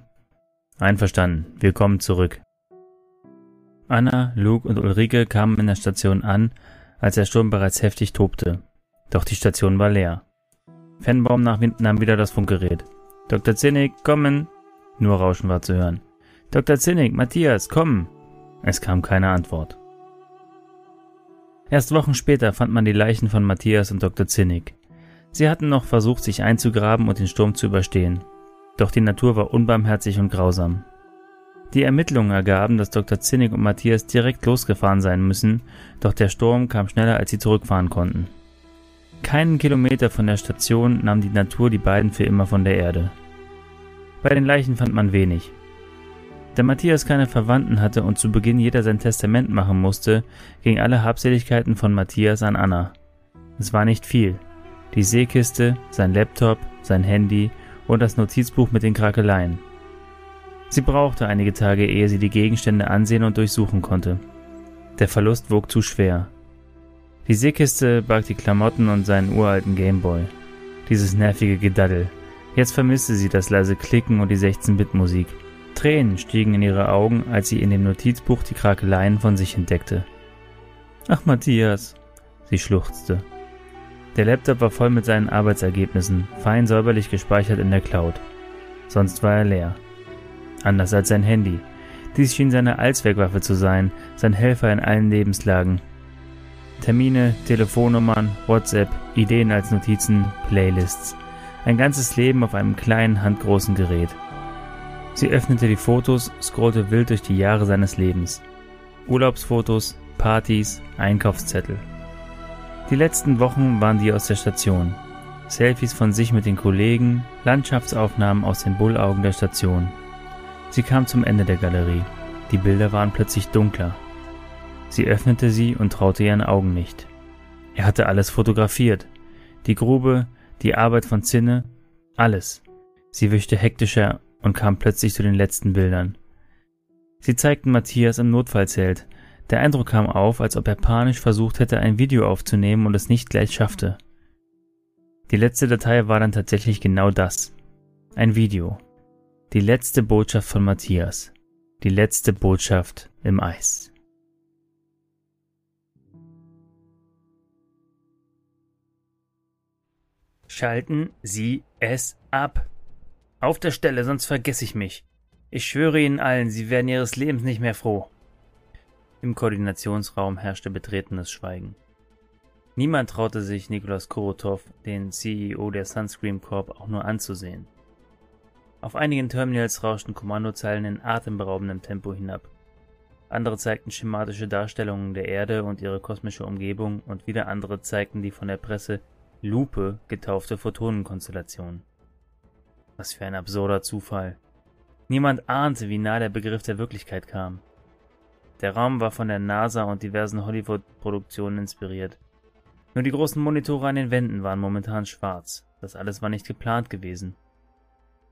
Einverstanden. Wir kommen zurück. Anna, Luke und Ulrike kamen in der Station an, als der Sturm bereits heftig tobte. Doch die Station war leer. Fennbaum nahm wieder das Funkgerät. Dr. Zinnig, kommen! Nur Rauschen war zu hören. Dr. Zinnig, Matthias, kommen! Es kam keine Antwort. Erst Wochen später fand man die Leichen von Matthias und Dr. Zinnig. Sie hatten noch versucht, sich einzugraben und den Sturm zu überstehen. Doch die Natur war unbarmherzig und grausam. Die Ermittlungen ergaben, dass Dr. Zinnig und Matthias direkt losgefahren sein müssen, doch der Sturm kam schneller, als sie zurückfahren konnten. Keinen Kilometer von der Station nahm die Natur die beiden für immer von der Erde. Bei den Leichen fand man wenig. Da Matthias keine Verwandten hatte und zu Beginn jeder sein Testament machen musste, gingen alle Habseligkeiten von Matthias an Anna. Es war nicht viel. Die Seekiste, sein Laptop, sein Handy und das Notizbuch mit den Krakeleien. Sie brauchte einige Tage, ehe sie die Gegenstände ansehen und durchsuchen konnte. Der Verlust wog zu schwer. Die Seekiste barg die Klamotten und seinen uralten Gameboy. Dieses nervige Gedaddel. Jetzt vermisste sie das leise Klicken und die 16-Bit-Musik. Tränen stiegen in ihre Augen, als sie in dem Notizbuch die Krakeleien von sich entdeckte. Ach, Matthias, sie schluchzte. Der Laptop war voll mit seinen Arbeitsergebnissen, fein säuberlich gespeichert in der Cloud. Sonst war er leer. Anders als sein Handy. Dies schien seine Allzweckwaffe zu sein, sein Helfer in allen Lebenslagen. Termine, Telefonnummern, WhatsApp, Ideen als Notizen, Playlists. Ein ganzes Leben auf einem kleinen, handgroßen Gerät. Sie öffnete die Fotos, scrollte wild durch die Jahre seines Lebens. Urlaubsfotos, Partys, Einkaufszettel. Die letzten Wochen waren die aus der Station. Selfies von sich mit den Kollegen, Landschaftsaufnahmen aus den Bullaugen der Station. Sie kam zum Ende der Galerie. Die Bilder waren plötzlich dunkler. Sie öffnete sie und traute ihren Augen nicht. Er hatte alles fotografiert. Die Grube, die Arbeit von Zinne, alles. Sie wischte hektischer und kam plötzlich zu den letzten Bildern. Sie zeigten Matthias im Notfallzelt. Der Eindruck kam auf, als ob er panisch versucht hätte, ein Video aufzunehmen und es nicht gleich schaffte. Die letzte Datei war dann tatsächlich genau das. Ein Video. Die letzte Botschaft von Matthias. Die letzte Botschaft im Eis. Schalten Sie es ab. Auf der Stelle, sonst vergesse ich mich. Ich schwöre Ihnen allen, Sie werden Ihres Lebens nicht mehr froh. Im Koordinationsraum herrschte betretenes Schweigen. Niemand traute sich, Nikolaus Korotov, den CEO der Sunscreen Corp, auch nur anzusehen. Auf einigen Terminals rauschten Kommandozeilen in atemberaubendem Tempo hinab. Andere zeigten schematische Darstellungen der Erde und ihre kosmische Umgebung und wieder andere zeigten die von der Presse Lupe getaufte Photonenkonstellation. Was für ein absurder Zufall. Niemand ahnte, wie nah der Begriff der Wirklichkeit kam. Der Raum war von der NASA und diversen Hollywood-Produktionen inspiriert. Nur die großen Monitore an den Wänden waren momentan schwarz. Das alles war nicht geplant gewesen.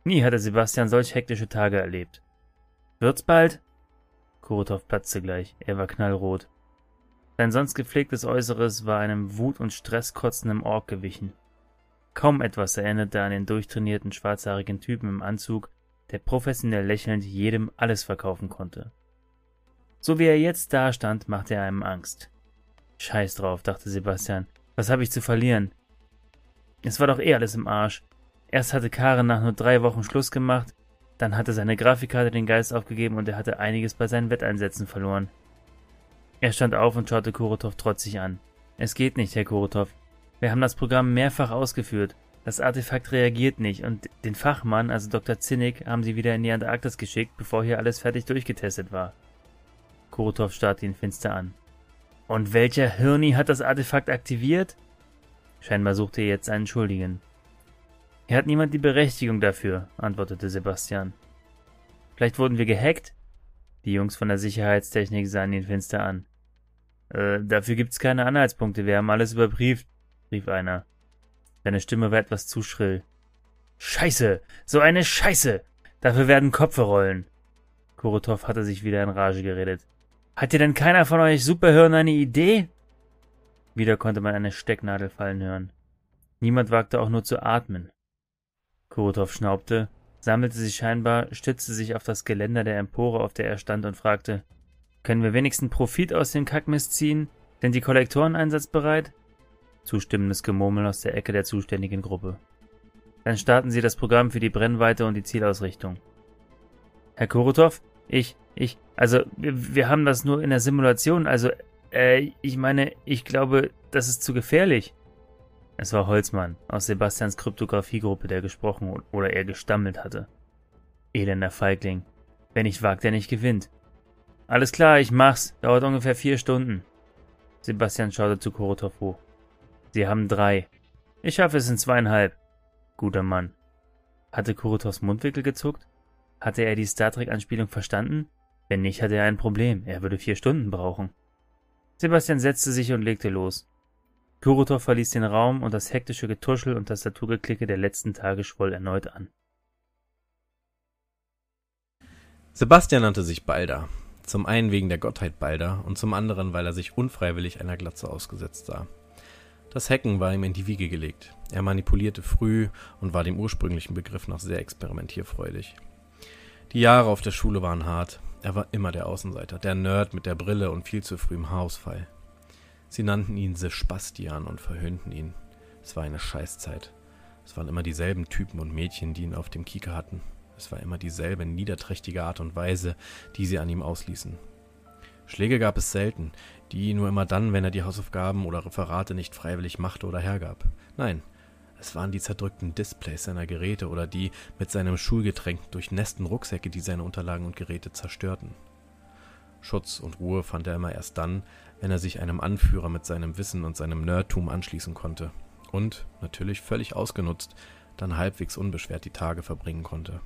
Nie hatte Sebastian solch hektische Tage erlebt. Wird's bald? Kurotov platzte gleich. Er war knallrot. Sein sonst gepflegtes Äußeres war einem Wut und Stress kotzenden Ork gewichen. Kaum etwas erinnerte an den durchtrainierten schwarzhaarigen Typen im Anzug, der professionell lächelnd jedem alles verkaufen konnte. So wie er jetzt dastand, machte er einem Angst. Scheiß drauf, dachte Sebastian. Was habe ich zu verlieren? Es war doch eh alles im Arsch. Erst hatte Karen nach nur drei Wochen Schluss gemacht, dann hatte seine Grafikkarte den Geist aufgegeben und er hatte einiges bei seinen Wetteinsätzen verloren. Er stand auf und schaute Kurotov trotzig an. Es geht nicht, Herr Kurotov. Wir haben das Programm mehrfach ausgeführt. Das Artefakt reagiert nicht und den Fachmann, also Dr. Zinnig, haben sie wieder in die Antarktis geschickt, bevor hier alles fertig durchgetestet war. Kurotov starrte ihn finster an. Und welcher Hirni hat das Artefakt aktiviert? Scheinbar suchte er jetzt einen Schuldigen. Hier hat niemand die Berechtigung dafür, antwortete Sebastian. Vielleicht wurden wir gehackt? Die Jungs von der Sicherheitstechnik sahen ihn finster an. Äh, dafür gibt's keine Anhaltspunkte, wir haben alles überprüft, rief einer. Seine Stimme war etwas zu schrill. Scheiße! So eine Scheiße! Dafür werden Kopfe rollen. Kurotov hatte sich wieder in Rage geredet. Hat dir denn keiner von euch Superhirn eine Idee? Wieder konnte man eine Stecknadel fallen hören. Niemand wagte auch nur zu atmen. Kurotov schnaubte, sammelte sich scheinbar, stützte sich auf das Geländer der Empore, auf der er stand, und fragte Können wir wenigstens Profit aus dem Kackmist ziehen? Sind die Kollektoren einsatzbereit? Zustimmendes Gemurmel aus der Ecke der zuständigen Gruppe. Dann starten Sie das Programm für die Brennweite und die Zielausrichtung. Herr Kurotov, ich, ich, also, wir, wir haben das nur in der Simulation, also, äh, ich meine, ich glaube, das ist zu gefährlich. Es war Holzmann aus Sebastians Kryptographiegruppe, der gesprochen oder er gestammelt hatte. Elender Feigling. Wer nicht wagt, der nicht gewinnt. Alles klar, ich mach's. Dauert ungefähr vier Stunden. Sebastian schaute zu Korotov hoch. Sie haben drei. Ich schaffe es in zweieinhalb. Guter Mann. Hatte Kurotovs Mundwinkel gezuckt? Hatte er die Star Trek-Anspielung verstanden? Wenn nicht, hatte er ein Problem. Er würde vier Stunden brauchen. Sebastian setzte sich und legte los. Kurotov verließ den Raum und das hektische Getuschel und Tastaturgeklicke der letzten Tage schwoll erneut an.
Sebastian nannte sich Balder. Zum einen wegen der Gottheit Balder und zum anderen, weil er sich unfreiwillig einer Glatze ausgesetzt sah. Das Hacken war ihm in die Wiege gelegt. Er manipulierte früh und war dem ursprünglichen Begriff nach sehr experimentierfreudig. Die Jahre auf der Schule waren hart. Er war immer der Außenseiter, der Nerd mit der Brille und viel zu frühem Haarausfall. Sie nannten ihn Sebastian und verhöhnten ihn. Es war eine Scheißzeit. Es waren immer dieselben Typen und Mädchen, die ihn auf dem Kieker hatten. Es war immer dieselbe niederträchtige Art und Weise, die sie an ihm ausließen. Schläge gab es selten, die nur immer dann, wenn er die Hausaufgaben oder Referate nicht freiwillig machte oder hergab. Nein, es waren die zerdrückten Displays seiner Geräte oder die mit seinem Schulgetränk durchnässten Rucksäcke, die seine Unterlagen und Geräte zerstörten. Schutz und Ruhe fand er immer erst dann, wenn er sich einem Anführer mit seinem Wissen und seinem Nerdtum anschließen konnte und, natürlich völlig ausgenutzt, dann halbwegs unbeschwert die Tage verbringen konnte.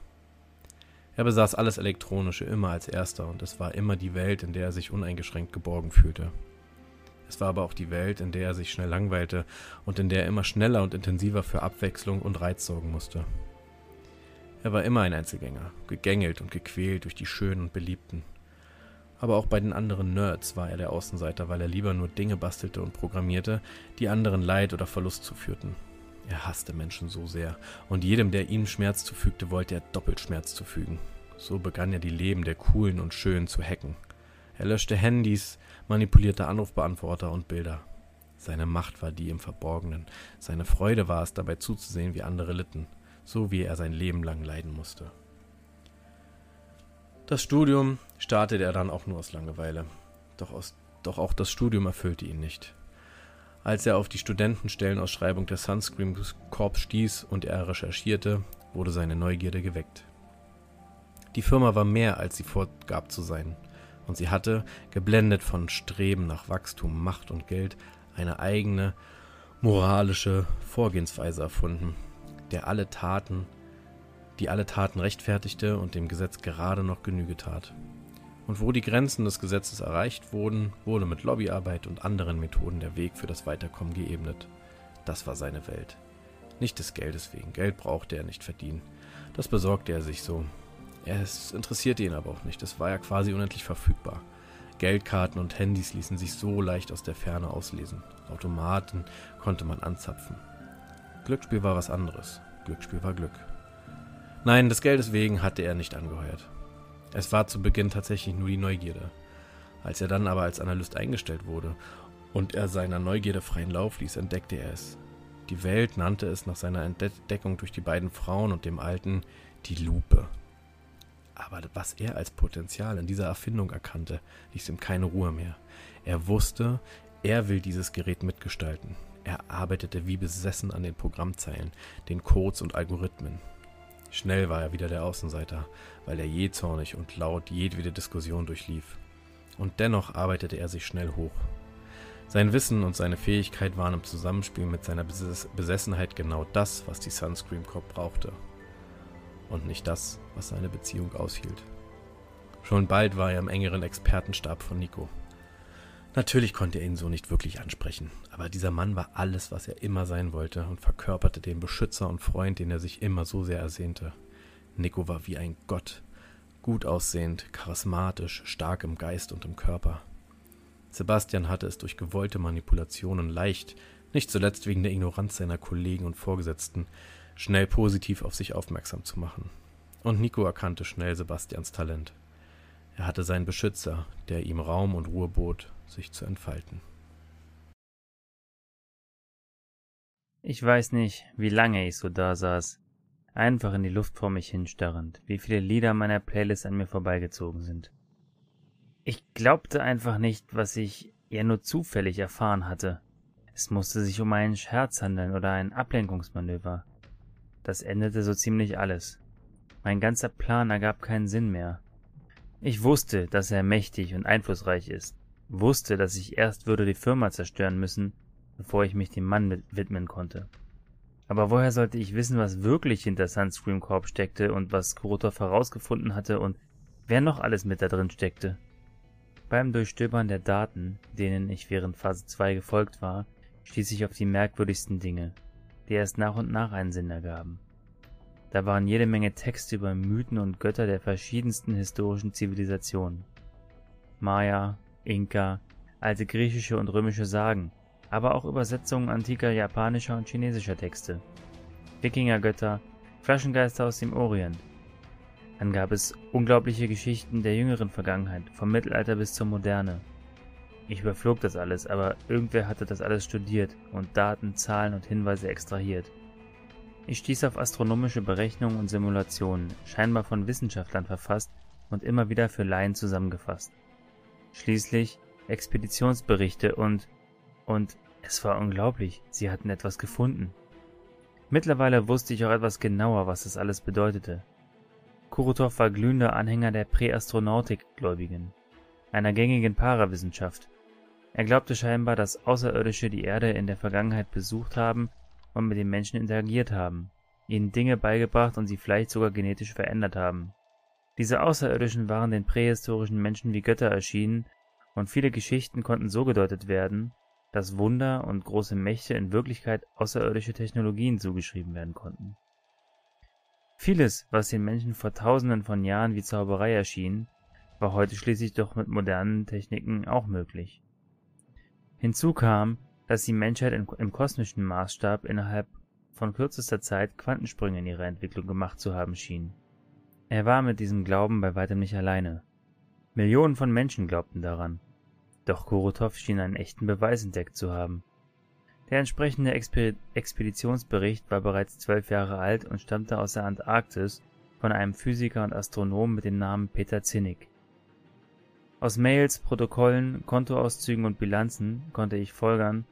Er besaß alles Elektronische immer als erster und es war immer die Welt, in der er sich uneingeschränkt geborgen fühlte. Es war aber auch die Welt, in der er sich schnell langweilte und in der er immer schneller und intensiver für Abwechslung und Reiz sorgen musste. Er war immer ein Einzelgänger, gegängelt und gequält durch die Schönen und Beliebten. Aber auch bei den anderen Nerds war er der Außenseiter, weil er lieber nur Dinge bastelte und programmierte, die anderen Leid oder Verlust zuführten. Er hasste Menschen so sehr, und jedem, der ihm Schmerz zufügte, wollte er doppelt Schmerz zufügen. So begann er die Leben der Coolen und Schönen zu hacken. Er löschte Handys, manipulierte Anrufbeantworter und Bilder. Seine Macht war die im Verborgenen. Seine Freude war es, dabei zuzusehen, wie andere litten, so wie er sein Leben lang leiden musste. Das Studium startete er dann auch nur aus Langeweile. Doch, aus, doch auch das Studium erfüllte ihn nicht. Als er auf die Studentenstellenausschreibung der Sunscreen Corps stieß und er recherchierte, wurde seine Neugierde geweckt. Die Firma war mehr, als sie vorgab zu sein und sie hatte, geblendet von Streben nach Wachstum, Macht und Geld, eine eigene moralische Vorgehensweise erfunden, der alle Taten, die alle Taten rechtfertigte und dem Gesetz gerade noch Genüge tat. Und wo die Grenzen des Gesetzes erreicht wurden, wurde mit Lobbyarbeit und anderen Methoden der Weg für das Weiterkommen geebnet. Das war seine Welt. Nicht des Geldes wegen. Geld brauchte er nicht verdienen. Das besorgte er sich so. Es interessierte ihn aber auch nicht, es war ja quasi unendlich verfügbar. Geldkarten und Handys ließen sich so leicht aus der Ferne auslesen. Automaten konnte man anzapfen. Glücksspiel war was anderes. Glücksspiel war Glück. Nein, des Geldes wegen hatte er nicht angeheuert. Es war zu Beginn tatsächlich nur die Neugierde. Als er dann aber als Analyst eingestellt wurde und er seiner Neugierde freien Lauf ließ, entdeckte er es. Die Welt nannte es nach seiner Entdeckung durch die beiden Frauen und dem Alten die Lupe. Aber was er als Potenzial in dieser Erfindung erkannte, ließ ihm keine Ruhe mehr. Er wusste, er will dieses Gerät mitgestalten. Er arbeitete wie besessen an den Programmzeilen, den Codes und Algorithmen. Schnell war er wieder der Außenseiter, weil er jähzornig und laut jedwede Diskussion durchlief. Und dennoch arbeitete er sich schnell hoch.
Sein Wissen und seine Fähigkeit waren im Zusammenspiel mit seiner Besessenheit genau das, was die Sunscream Corp brauchte. Und nicht das, was seine Beziehung aushielt. Schon bald war er im engeren Expertenstab von Nico. Natürlich konnte er ihn so nicht wirklich ansprechen, aber dieser Mann war alles, was er immer sein wollte und verkörperte den Beschützer und Freund, den er sich immer so sehr ersehnte. Nico war wie ein Gott, gut aussehend, charismatisch, stark im Geist und im Körper. Sebastian hatte es durch gewollte Manipulationen leicht, nicht zuletzt wegen der Ignoranz seiner Kollegen und Vorgesetzten, schnell positiv auf sich aufmerksam zu machen. Und Nico erkannte schnell Sebastians Talent. Er hatte seinen Beschützer, der ihm Raum und Ruhe bot, sich zu entfalten.
Ich weiß nicht, wie lange ich so da saß, einfach in die Luft vor mich hinstarrend, wie viele Lieder meiner Playlist an mir vorbeigezogen sind. Ich glaubte einfach nicht, was ich ja nur zufällig erfahren hatte. Es musste sich um einen Scherz handeln oder ein Ablenkungsmanöver. Das endete so ziemlich alles. Mein ganzer Plan ergab keinen Sinn mehr. Ich wusste, dass er mächtig und einflussreich ist, wusste, dass ich erst würde die Firma zerstören müssen, bevor ich mich dem Mann widmen konnte. Aber woher sollte ich wissen, was wirklich hinter Sunscream Corp steckte und was Kurotov herausgefunden hatte und wer noch alles mit da drin steckte? Beim Durchstöbern der Daten, denen ich während Phase 2 gefolgt war, stieß ich auf die merkwürdigsten Dinge, die erst nach und nach einen Sinn ergaben. Da waren jede Menge Texte über Mythen und Götter der verschiedensten historischen Zivilisationen. Maya, Inka, alte griechische und römische Sagen, aber auch Übersetzungen antiker japanischer und chinesischer Texte. Wikingergötter, Flaschengeister aus dem Orient. Dann gab es unglaubliche Geschichten der jüngeren Vergangenheit, vom Mittelalter bis zur Moderne. Ich überflog das alles, aber irgendwer hatte das alles studiert und Daten, Zahlen und Hinweise extrahiert. Ich stieß auf astronomische Berechnungen und Simulationen, scheinbar von Wissenschaftlern verfasst und immer wieder für Laien zusammengefasst. Schließlich Expeditionsberichte und und es war unglaublich, sie hatten etwas gefunden. Mittlerweile wusste ich auch etwas genauer, was das alles bedeutete. Kurotov war glühender Anhänger der Präastronautik-Gläubigen, einer gängigen Parawissenschaft. Er glaubte scheinbar, dass Außerirdische die Erde in der Vergangenheit besucht haben und mit den Menschen interagiert haben, ihnen Dinge beigebracht und sie vielleicht sogar genetisch verändert haben. Diese Außerirdischen waren den prähistorischen Menschen wie Götter erschienen, und viele Geschichten konnten so gedeutet werden, dass Wunder und große Mächte in Wirklichkeit außerirdische Technologien zugeschrieben werden konnten. Vieles, was den Menschen vor tausenden von Jahren wie Zauberei erschien, war heute schließlich doch mit modernen Techniken auch möglich. Hinzu kam, dass die Menschheit im kosmischen Maßstab innerhalb von kürzester Zeit Quantensprünge in ihrer Entwicklung gemacht zu haben schien. Er war mit diesem Glauben bei weitem nicht alleine. Millionen von Menschen glaubten daran. Doch Korotow schien einen echten Beweis entdeckt zu haben. Der entsprechende Exper Expeditionsbericht war bereits zwölf Jahre alt und stammte aus der Antarktis von einem Physiker und Astronom mit dem Namen Peter Zinnig. Aus Mails, Protokollen, Kontoauszügen und Bilanzen konnte ich folgern,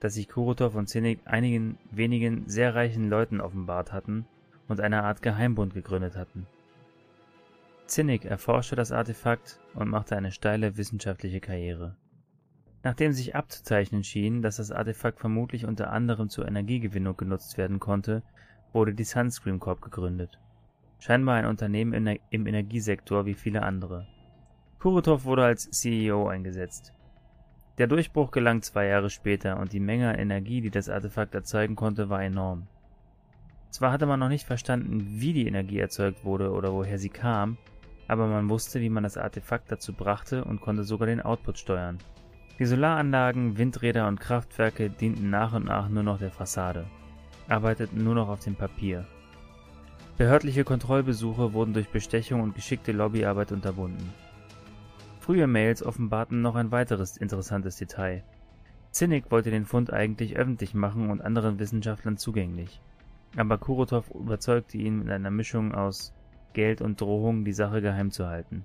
dass sich Kurotow und Zinnig einigen wenigen sehr reichen Leuten offenbart hatten und eine Art Geheimbund gegründet hatten. Zinnig erforschte das Artefakt und machte eine steile wissenschaftliche Karriere. Nachdem sich abzuzeichnen schien, dass das Artefakt vermutlich unter anderem zur Energiegewinnung genutzt werden konnte, wurde die Sunscreen Corp gegründet. Scheinbar ein Unternehmen im Energiesektor wie viele andere. Kurotov wurde als CEO eingesetzt. Der Durchbruch gelang zwei Jahre später und die Menge an Energie, die das Artefakt erzeugen konnte, war enorm. Zwar hatte man noch nicht verstanden, wie die Energie erzeugt wurde oder woher sie kam, aber man wusste, wie man das Artefakt dazu brachte und konnte sogar den Output steuern. Die Solaranlagen, Windräder und Kraftwerke dienten nach und nach nur noch der Fassade, arbeiteten nur noch auf dem Papier. Behördliche Kontrollbesuche wurden durch Bestechung und geschickte Lobbyarbeit unterbunden. Frühe Mails offenbarten noch ein weiteres interessantes Detail. Zinnig wollte den Fund eigentlich öffentlich machen und anderen Wissenschaftlern zugänglich. Aber Kurotov überzeugte ihn mit einer Mischung aus Geld und Drohung, die Sache geheim zu halten.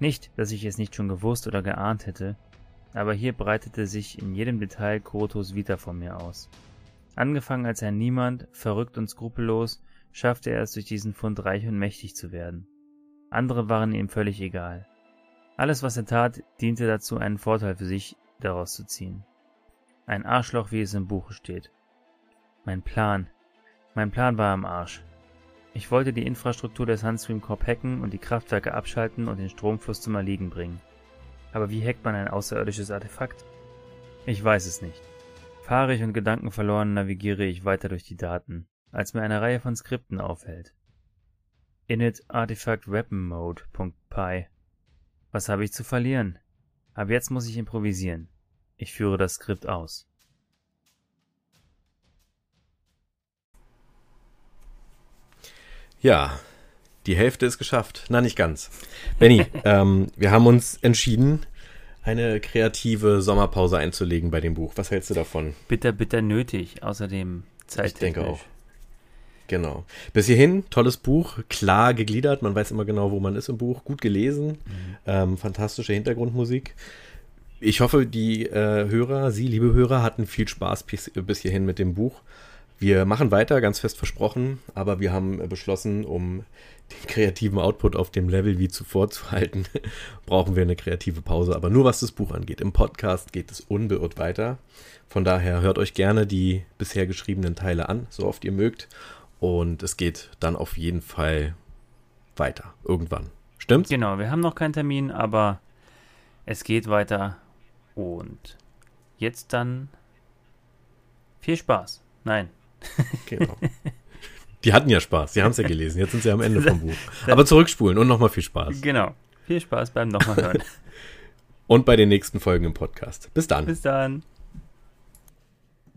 Nicht, dass ich es nicht schon gewusst oder geahnt hätte, aber hier breitete sich in jedem Detail Kurotos Vita vor mir aus. Angefangen als ein Niemand, verrückt und skrupellos, schaffte er es durch diesen Fund reich und mächtig zu werden. Andere waren ihm völlig egal. Alles, was er tat, diente dazu, einen Vorteil für sich daraus zu ziehen. Ein Arschloch, wie es im Buche steht. Mein Plan. Mein Plan war am Arsch. Ich wollte die Infrastruktur des Sunstream Corp hacken und die Kraftwerke abschalten und den Stromfluss zum Erliegen bringen. Aber wie hackt man ein außerirdisches Artefakt? Ich weiß es nicht. Fahrig und gedankenverloren navigiere ich weiter durch die Daten, als mir eine Reihe von Skripten auffällt. Init Artifact Weapon Mode.py. Was habe ich zu verlieren? Ab jetzt muss ich improvisieren. Ich führe das Skript aus.
Ja, die Hälfte ist geschafft. Na, nicht ganz. Benny, ähm, wir haben uns entschieden, eine kreative Sommerpause einzulegen bei dem Buch. Was hältst du davon?
Bitter, bitter nötig. Außerdem Zeit.
Ich denke auch. Genau. Bis hierhin, tolles Buch, klar gegliedert, man weiß immer genau, wo man ist im Buch, gut gelesen, mhm. ähm, fantastische Hintergrundmusik. Ich hoffe, die äh, Hörer, Sie, liebe Hörer, hatten viel Spaß bis, bis hierhin mit dem Buch. Wir machen weiter, ganz fest versprochen, aber wir haben beschlossen, um den kreativen Output auf dem Level wie zuvor zu halten, brauchen wir eine kreative Pause. Aber nur was das Buch angeht. Im Podcast geht es unbeirrt weiter. Von daher hört euch gerne die bisher geschriebenen Teile an, so oft ihr mögt. Und es geht dann auf jeden Fall weiter. Irgendwann. Stimmt's?
Genau, wir haben noch keinen Termin, aber es geht weiter. Und jetzt dann viel Spaß. Nein.
Genau. Die hatten ja Spaß, sie haben es ja gelesen. Jetzt sind sie am Ende vom Buch. Aber zurückspulen und nochmal viel Spaß.
Genau. Viel Spaß beim nochmal hören.
und bei den nächsten Folgen im Podcast. Bis dann.
Bis dann.